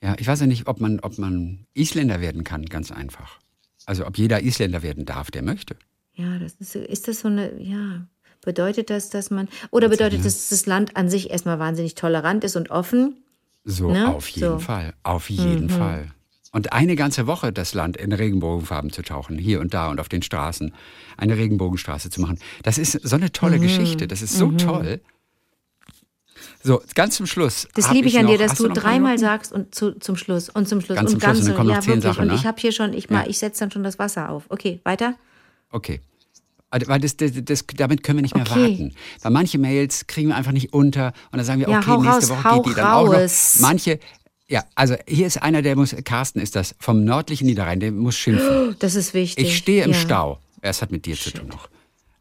ja, ich weiß auch nicht, ob man, ob man Isländer werden kann, ganz einfach. Also ob jeder Isländer werden darf, der möchte. Ja, das ist, ist das so eine, ja, bedeutet das, dass man, oder bedeutet das, dass das Land an sich erstmal wahnsinnig tolerant ist und offen? So, Ne? auf jeden So. Mhm. Fall. Auf jeden Fall. Und eine ganze Woche das Land in Regenbogenfarben zu tauchen, hier und da und auf den Straßen, eine Regenbogenstraße zu machen. Das ist so eine Mhm. tolle Geschichte. Das ist so toll. So, ganz zum Schluss. Das liebe ich an dir, dass du dreimal sagst und zu, zum Schluss und zum Schluss Ganz und zum Schluss, ganz und dann kommen noch ja zehn wirklich. Sachen, und ne? ich habe hier schon, ich mal, ich setze dann schon das Wasser auf. Okay, weiter. Okay. Also, Weil das, das, das, damit können wir nicht mehr Okay. warten. Weil manche Mails kriegen wir einfach nicht unter und dann sagen wir, Ja, okay, nächste raus, Woche geht die dann auch noch. raus. Manche, ja, also hier ist einer, der muss, Carsten ist das, vom nördlichen Niederrhein, der muss schimpfen. Das ist wichtig. Ich stehe im ja. Stau. Es hat mit dir zu tun noch.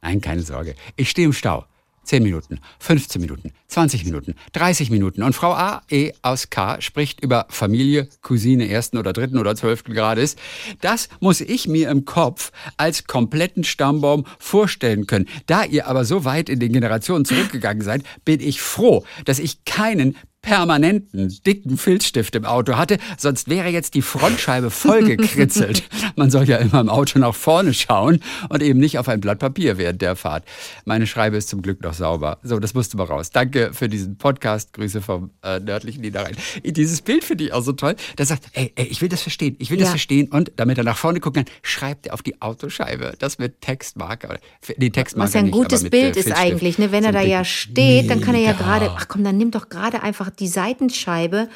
Nein, keine Sorge. Ich stehe im Stau. 10 Minuten, 15 Minuten, 20 Minuten, 30 Minuten. Und Frau A. E. aus K. spricht über Familie, Cousine ersten oder dritten oder zwölften Grades. Das muss ich mir im Kopf als kompletten Stammbaum vorstellen können. Da ihr aber so weit in den Generationen zurückgegangen seid, bin ich froh, dass ich keinen permanenten, dicken Filzstift im Auto hatte, sonst wäre jetzt die Frontscheibe vollgekritzelt. Man soll ja immer im Auto nach vorne schauen und eben nicht auf ein Blatt Papier während der Fahrt. Meine Schreibe ist zum Glück noch sauber. So, das musste mal raus. Danke für diesen Podcast. Grüße vom äh, nördlichen Niederrhein. Dieses Bild finde ich auch so toll. Der sagt, ey, ey, ich will das verstehen. Ich will das Ja. verstehen. Und damit er nach vorne gucken kann, schreibt er auf die Autoscheibe. Das mit Textmarker. Nee, Textmarker Was ja ein nicht, gutes mit, Bild äh, ist eigentlich, ne? wenn So er da ja steht, dann kann er ja Mega. gerade, ach komm, dann nimm doch gerade einfach die Seitenscheibe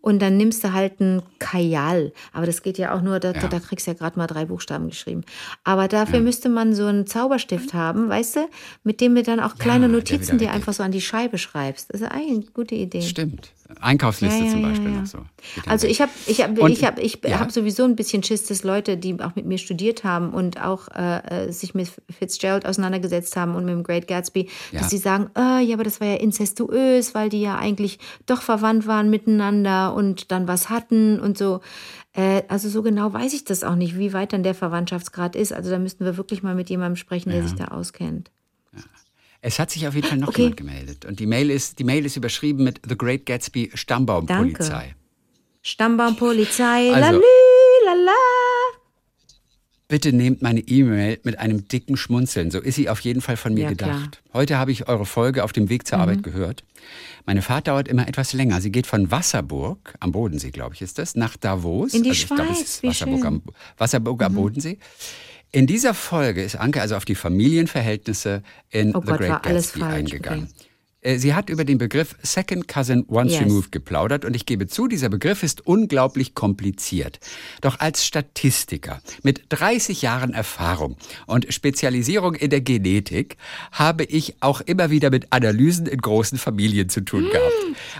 und dann nimmst du halt ein Kajal. Aber das geht ja auch nur, da, Ja. da kriegst du ja gerade mal drei Buchstaben geschrieben. Aber dafür müsste man so einen Zauberstift haben, weißt du, mit dem du dann auch kleine der Notizen dir einfach so an die Scheibe schreibst. Das ist eigentlich eine gute Idee. Stimmt. Einkaufsliste Ja, ja, zum Beispiel ja. noch so. Also ich habe ich hab, Und- ich hab, ich hab sowieso ein bisschen Schiss, dass Leute, die auch mit mir studiert haben und auch äh, äh, sich mit Fitzgerald auseinandergesetzt haben und mit dem Great Gatsby, dass sie sagen, äh, ja, aber das war ja inzestuös, weil die ja eigentlich doch verwandt waren miteinander und dann was hatten und so. Äh, also so genau weiß ich das auch nicht, wie weit dann der Verwandtschaftsgrad ist. Also da müssten wir wirklich mal mit jemandem sprechen, der sich da auskennt. Es hat sich auf jeden Fall noch Okay. jemand gemeldet. Und die Mail ist, die Mail ist überschrieben mit The Great Gatsby Stammbaumpolizei. Stammbaumpolizei, Also- lalü, lala. Bitte nehmt meine E-Mail mit einem dicken Schmunzeln. So ist sie auf jeden Fall von mir Ja, gedacht. klar. Mhm. Heute habe ich eure Folge auf dem Weg zur Arbeit gehört. Meine Fahrt dauert immer etwas länger. Sie geht von Wasserburg, am Bodensee, glaube ich, ist das, nach Davos. In die ich glaube, es Schweiz, ist Wasserburg, am, Wasserburg am Bodensee. In dieser Folge ist Anke also auf die Familienverhältnisse in Oh The Gott, Great Gatsby eingegangen. Äh, Sie hat über den Begriff Second Cousin Once Yes. Removed geplaudert und ich gebe zu, dieser Begriff ist unglaublich kompliziert. Doch als Statistiker mit 30 Jahren Erfahrung und Spezialisierung in der Genetik habe ich auch immer wieder mit Analysen in großen Familien zu tun gehabt.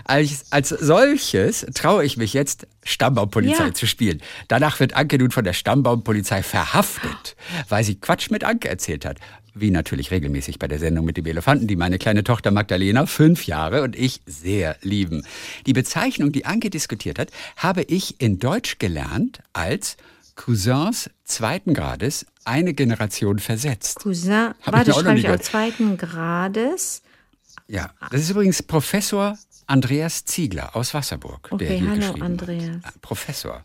Als, als solches traue ich mich jetzt, Stammbaumpolizei Ja. zu spielen. Danach wird Anke nun von der Stammbaumpolizei verhaftet, weil sie Quatsch mit Anke erzählt hat. Wie natürlich regelmäßig bei der Sendung mit dem Elefanten, die meine kleine Tochter Magdalena, fünf Jahre, und ich sehr lieben. Die Bezeichnung, die Anke diskutiert hat, habe ich in Deutsch gelernt als Cousins zweiten Grades eine Generation versetzt. Cousin, Hab ich warte, noch schreibe ich auch zweiten Grades. Ja, das ist übrigens Professor Andreas Ziegler aus Wasserburg, der Okay, hier hallo, geschrieben Andreas. hat. Ah, Professor.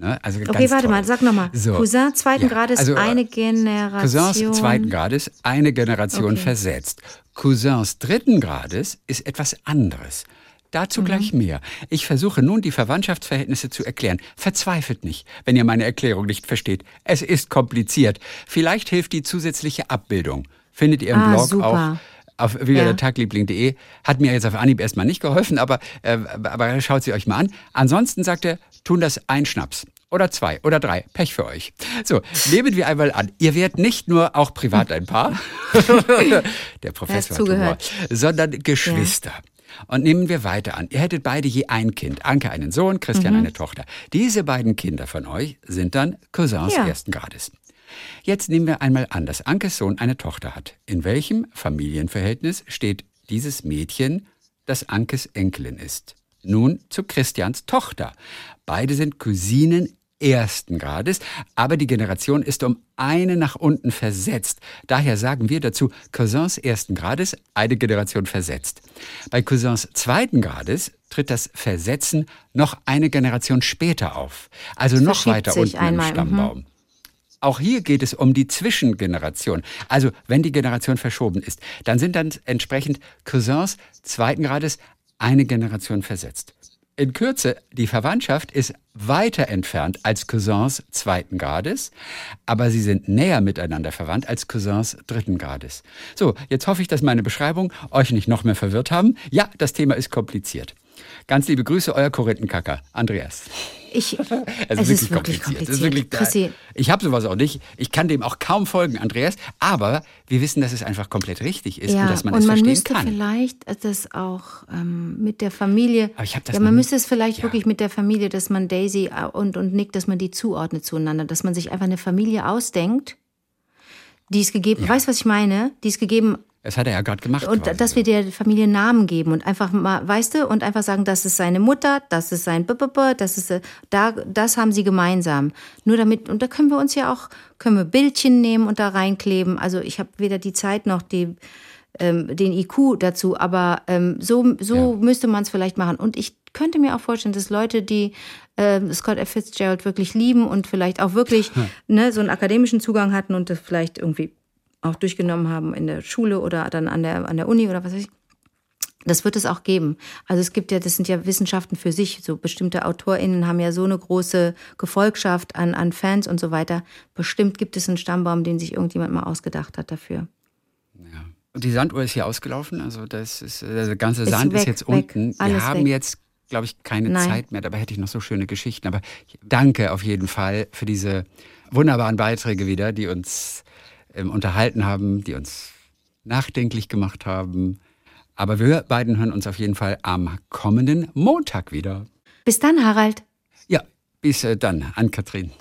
Ne? Also Okay, warte toll. mal, sag nochmal. So. Cousin zweiten Ja, Grades, also, äh, eine Generation. Cousins zweiten Grades, eine Generation Okay. versetzt. Cousins dritten Grades ist etwas anderes. Mhm. Dazu gleich mehr. Ich versuche nun, die Verwandtschaftsverhältnisse zu erklären. Verzweifelt nicht, wenn ihr meine Erklärung nicht versteht. Es ist kompliziert. Vielleicht hilft die zusätzliche Abbildung. Findet ihr im Ah, Blog super. auch auf wildertagliebling.de. Hat mir jetzt auf Anhieb erstmal nicht geholfen, aber, äh, aber schaut sie euch mal an. Ansonsten sagt er, tun das ein Schnaps. Oder zwei oder drei. Pech für euch. So, nehmen wir einmal an. Ihr werdet nicht nur auch privat ein Paar, der Professor zugehört. sondern Geschwister. Und nehmen wir weiter an. Ihr hättet beide je ein Kind. Anke einen Sohn, Mhm. Christian eine Tochter. Diese beiden Kinder von euch sind dann Cousins Ja. ersten Grades. Jetzt nehmen wir einmal an, dass Ankes Sohn eine Tochter hat. In welchem Familienverhältnis steht dieses Mädchen, das Ankes Enkelin ist? Nun zu Christians Tochter. Beide sind Cousinen ersten Grades, aber die Generation ist um eine nach unten versetzt. Daher sagen wir dazu Cousins ersten Grades, eine Generation versetzt. Bei Cousins zweiten Grades tritt das Versetzen noch eine Generation später auf, also noch verschiebt weiter unten einmal, im mhm. Stammbaum. Auch hier geht es um die Zwischengeneration. Also wenn die Generation verschoben ist, dann sind dann entsprechend Cousins zweiten Grades eine Generation versetzt. In Kürze, die Verwandtschaft ist weiter entfernt als Cousins zweiten Grades, aber sie sind näher miteinander verwandt als Cousins dritten Grades. So, jetzt hoffe ich, dass meine Beschreibung euch nicht noch mehr verwirrt haben. Ja, das Thema ist kompliziert. Ganz liebe Grüße, euer Korinthenkacker, Andreas. Ich, Also es wirklich ist wirklich kompliziert. kompliziert. Ist wirklich, Chrissy, ich habe sowas auch nicht. Ich kann dem auch kaum folgen, Andreas. Aber wir wissen, dass es einfach komplett richtig ist ja, und dass man und es man verstehen müsste kann. vielleicht das auch ähm, mit der Familie. Aber ich hab das ja, man müsste es vielleicht ja. wirklich mit der Familie, dass man Daisy äh, und, und Nick, dass man die zuordnet zueinander, dass man sich einfach eine Familie ausdenkt, die es gegeben, weißt du, was ich meine? Die es gegeben Das hat er ja gerade gemacht. und quasi. dass wir der Familie Namen geben und einfach mal, weißt du, und einfach sagen, das ist seine Mutter, das ist sein B, B, B, das ist äh, da, das haben sie gemeinsam. Nur damit und da können wir uns ja auch können wir Bildchen nehmen und da reinkleben. Also ich habe weder die Zeit noch die ähm, den IQ dazu, aber ähm, so so müsste man es vielleicht machen. Und ich könnte mir auch vorstellen, dass Leute, die ähm, Scott F. Fitzgerald wirklich lieben und vielleicht auch wirklich ne, so einen akademischen Zugang hatten und das vielleicht irgendwie auch durchgenommen haben in der Schule oder dann an der, an der Uni oder was weiß ich. Das wird es auch geben. Also es gibt ja, das sind ja Wissenschaften für sich. So bestimmte AutorInnen haben ja so eine große Gefolgschaft an, an Fans und so weiter. Bestimmt gibt es einen Stammbaum, den sich irgendjemand mal ausgedacht hat dafür. Und die Sanduhr ist hier ausgelaufen. Also das ist, der ganze Ist Sand ist weg, jetzt weg. unten. Wir haben weg. jetzt, glaube ich, keine Nein. Zeit mehr. Dabei hätte ich noch so schöne Geschichten. Aber danke auf jeden Fall für diese wunderbaren Beiträge wieder, die uns ähm, unterhalten haben, die uns nachdenklich gemacht haben. Aber wir beiden hören uns auf jeden Fall am kommenden Montag wieder. Bis dann, Harald. Ja, bis äh, dann, Ann-Kathrin.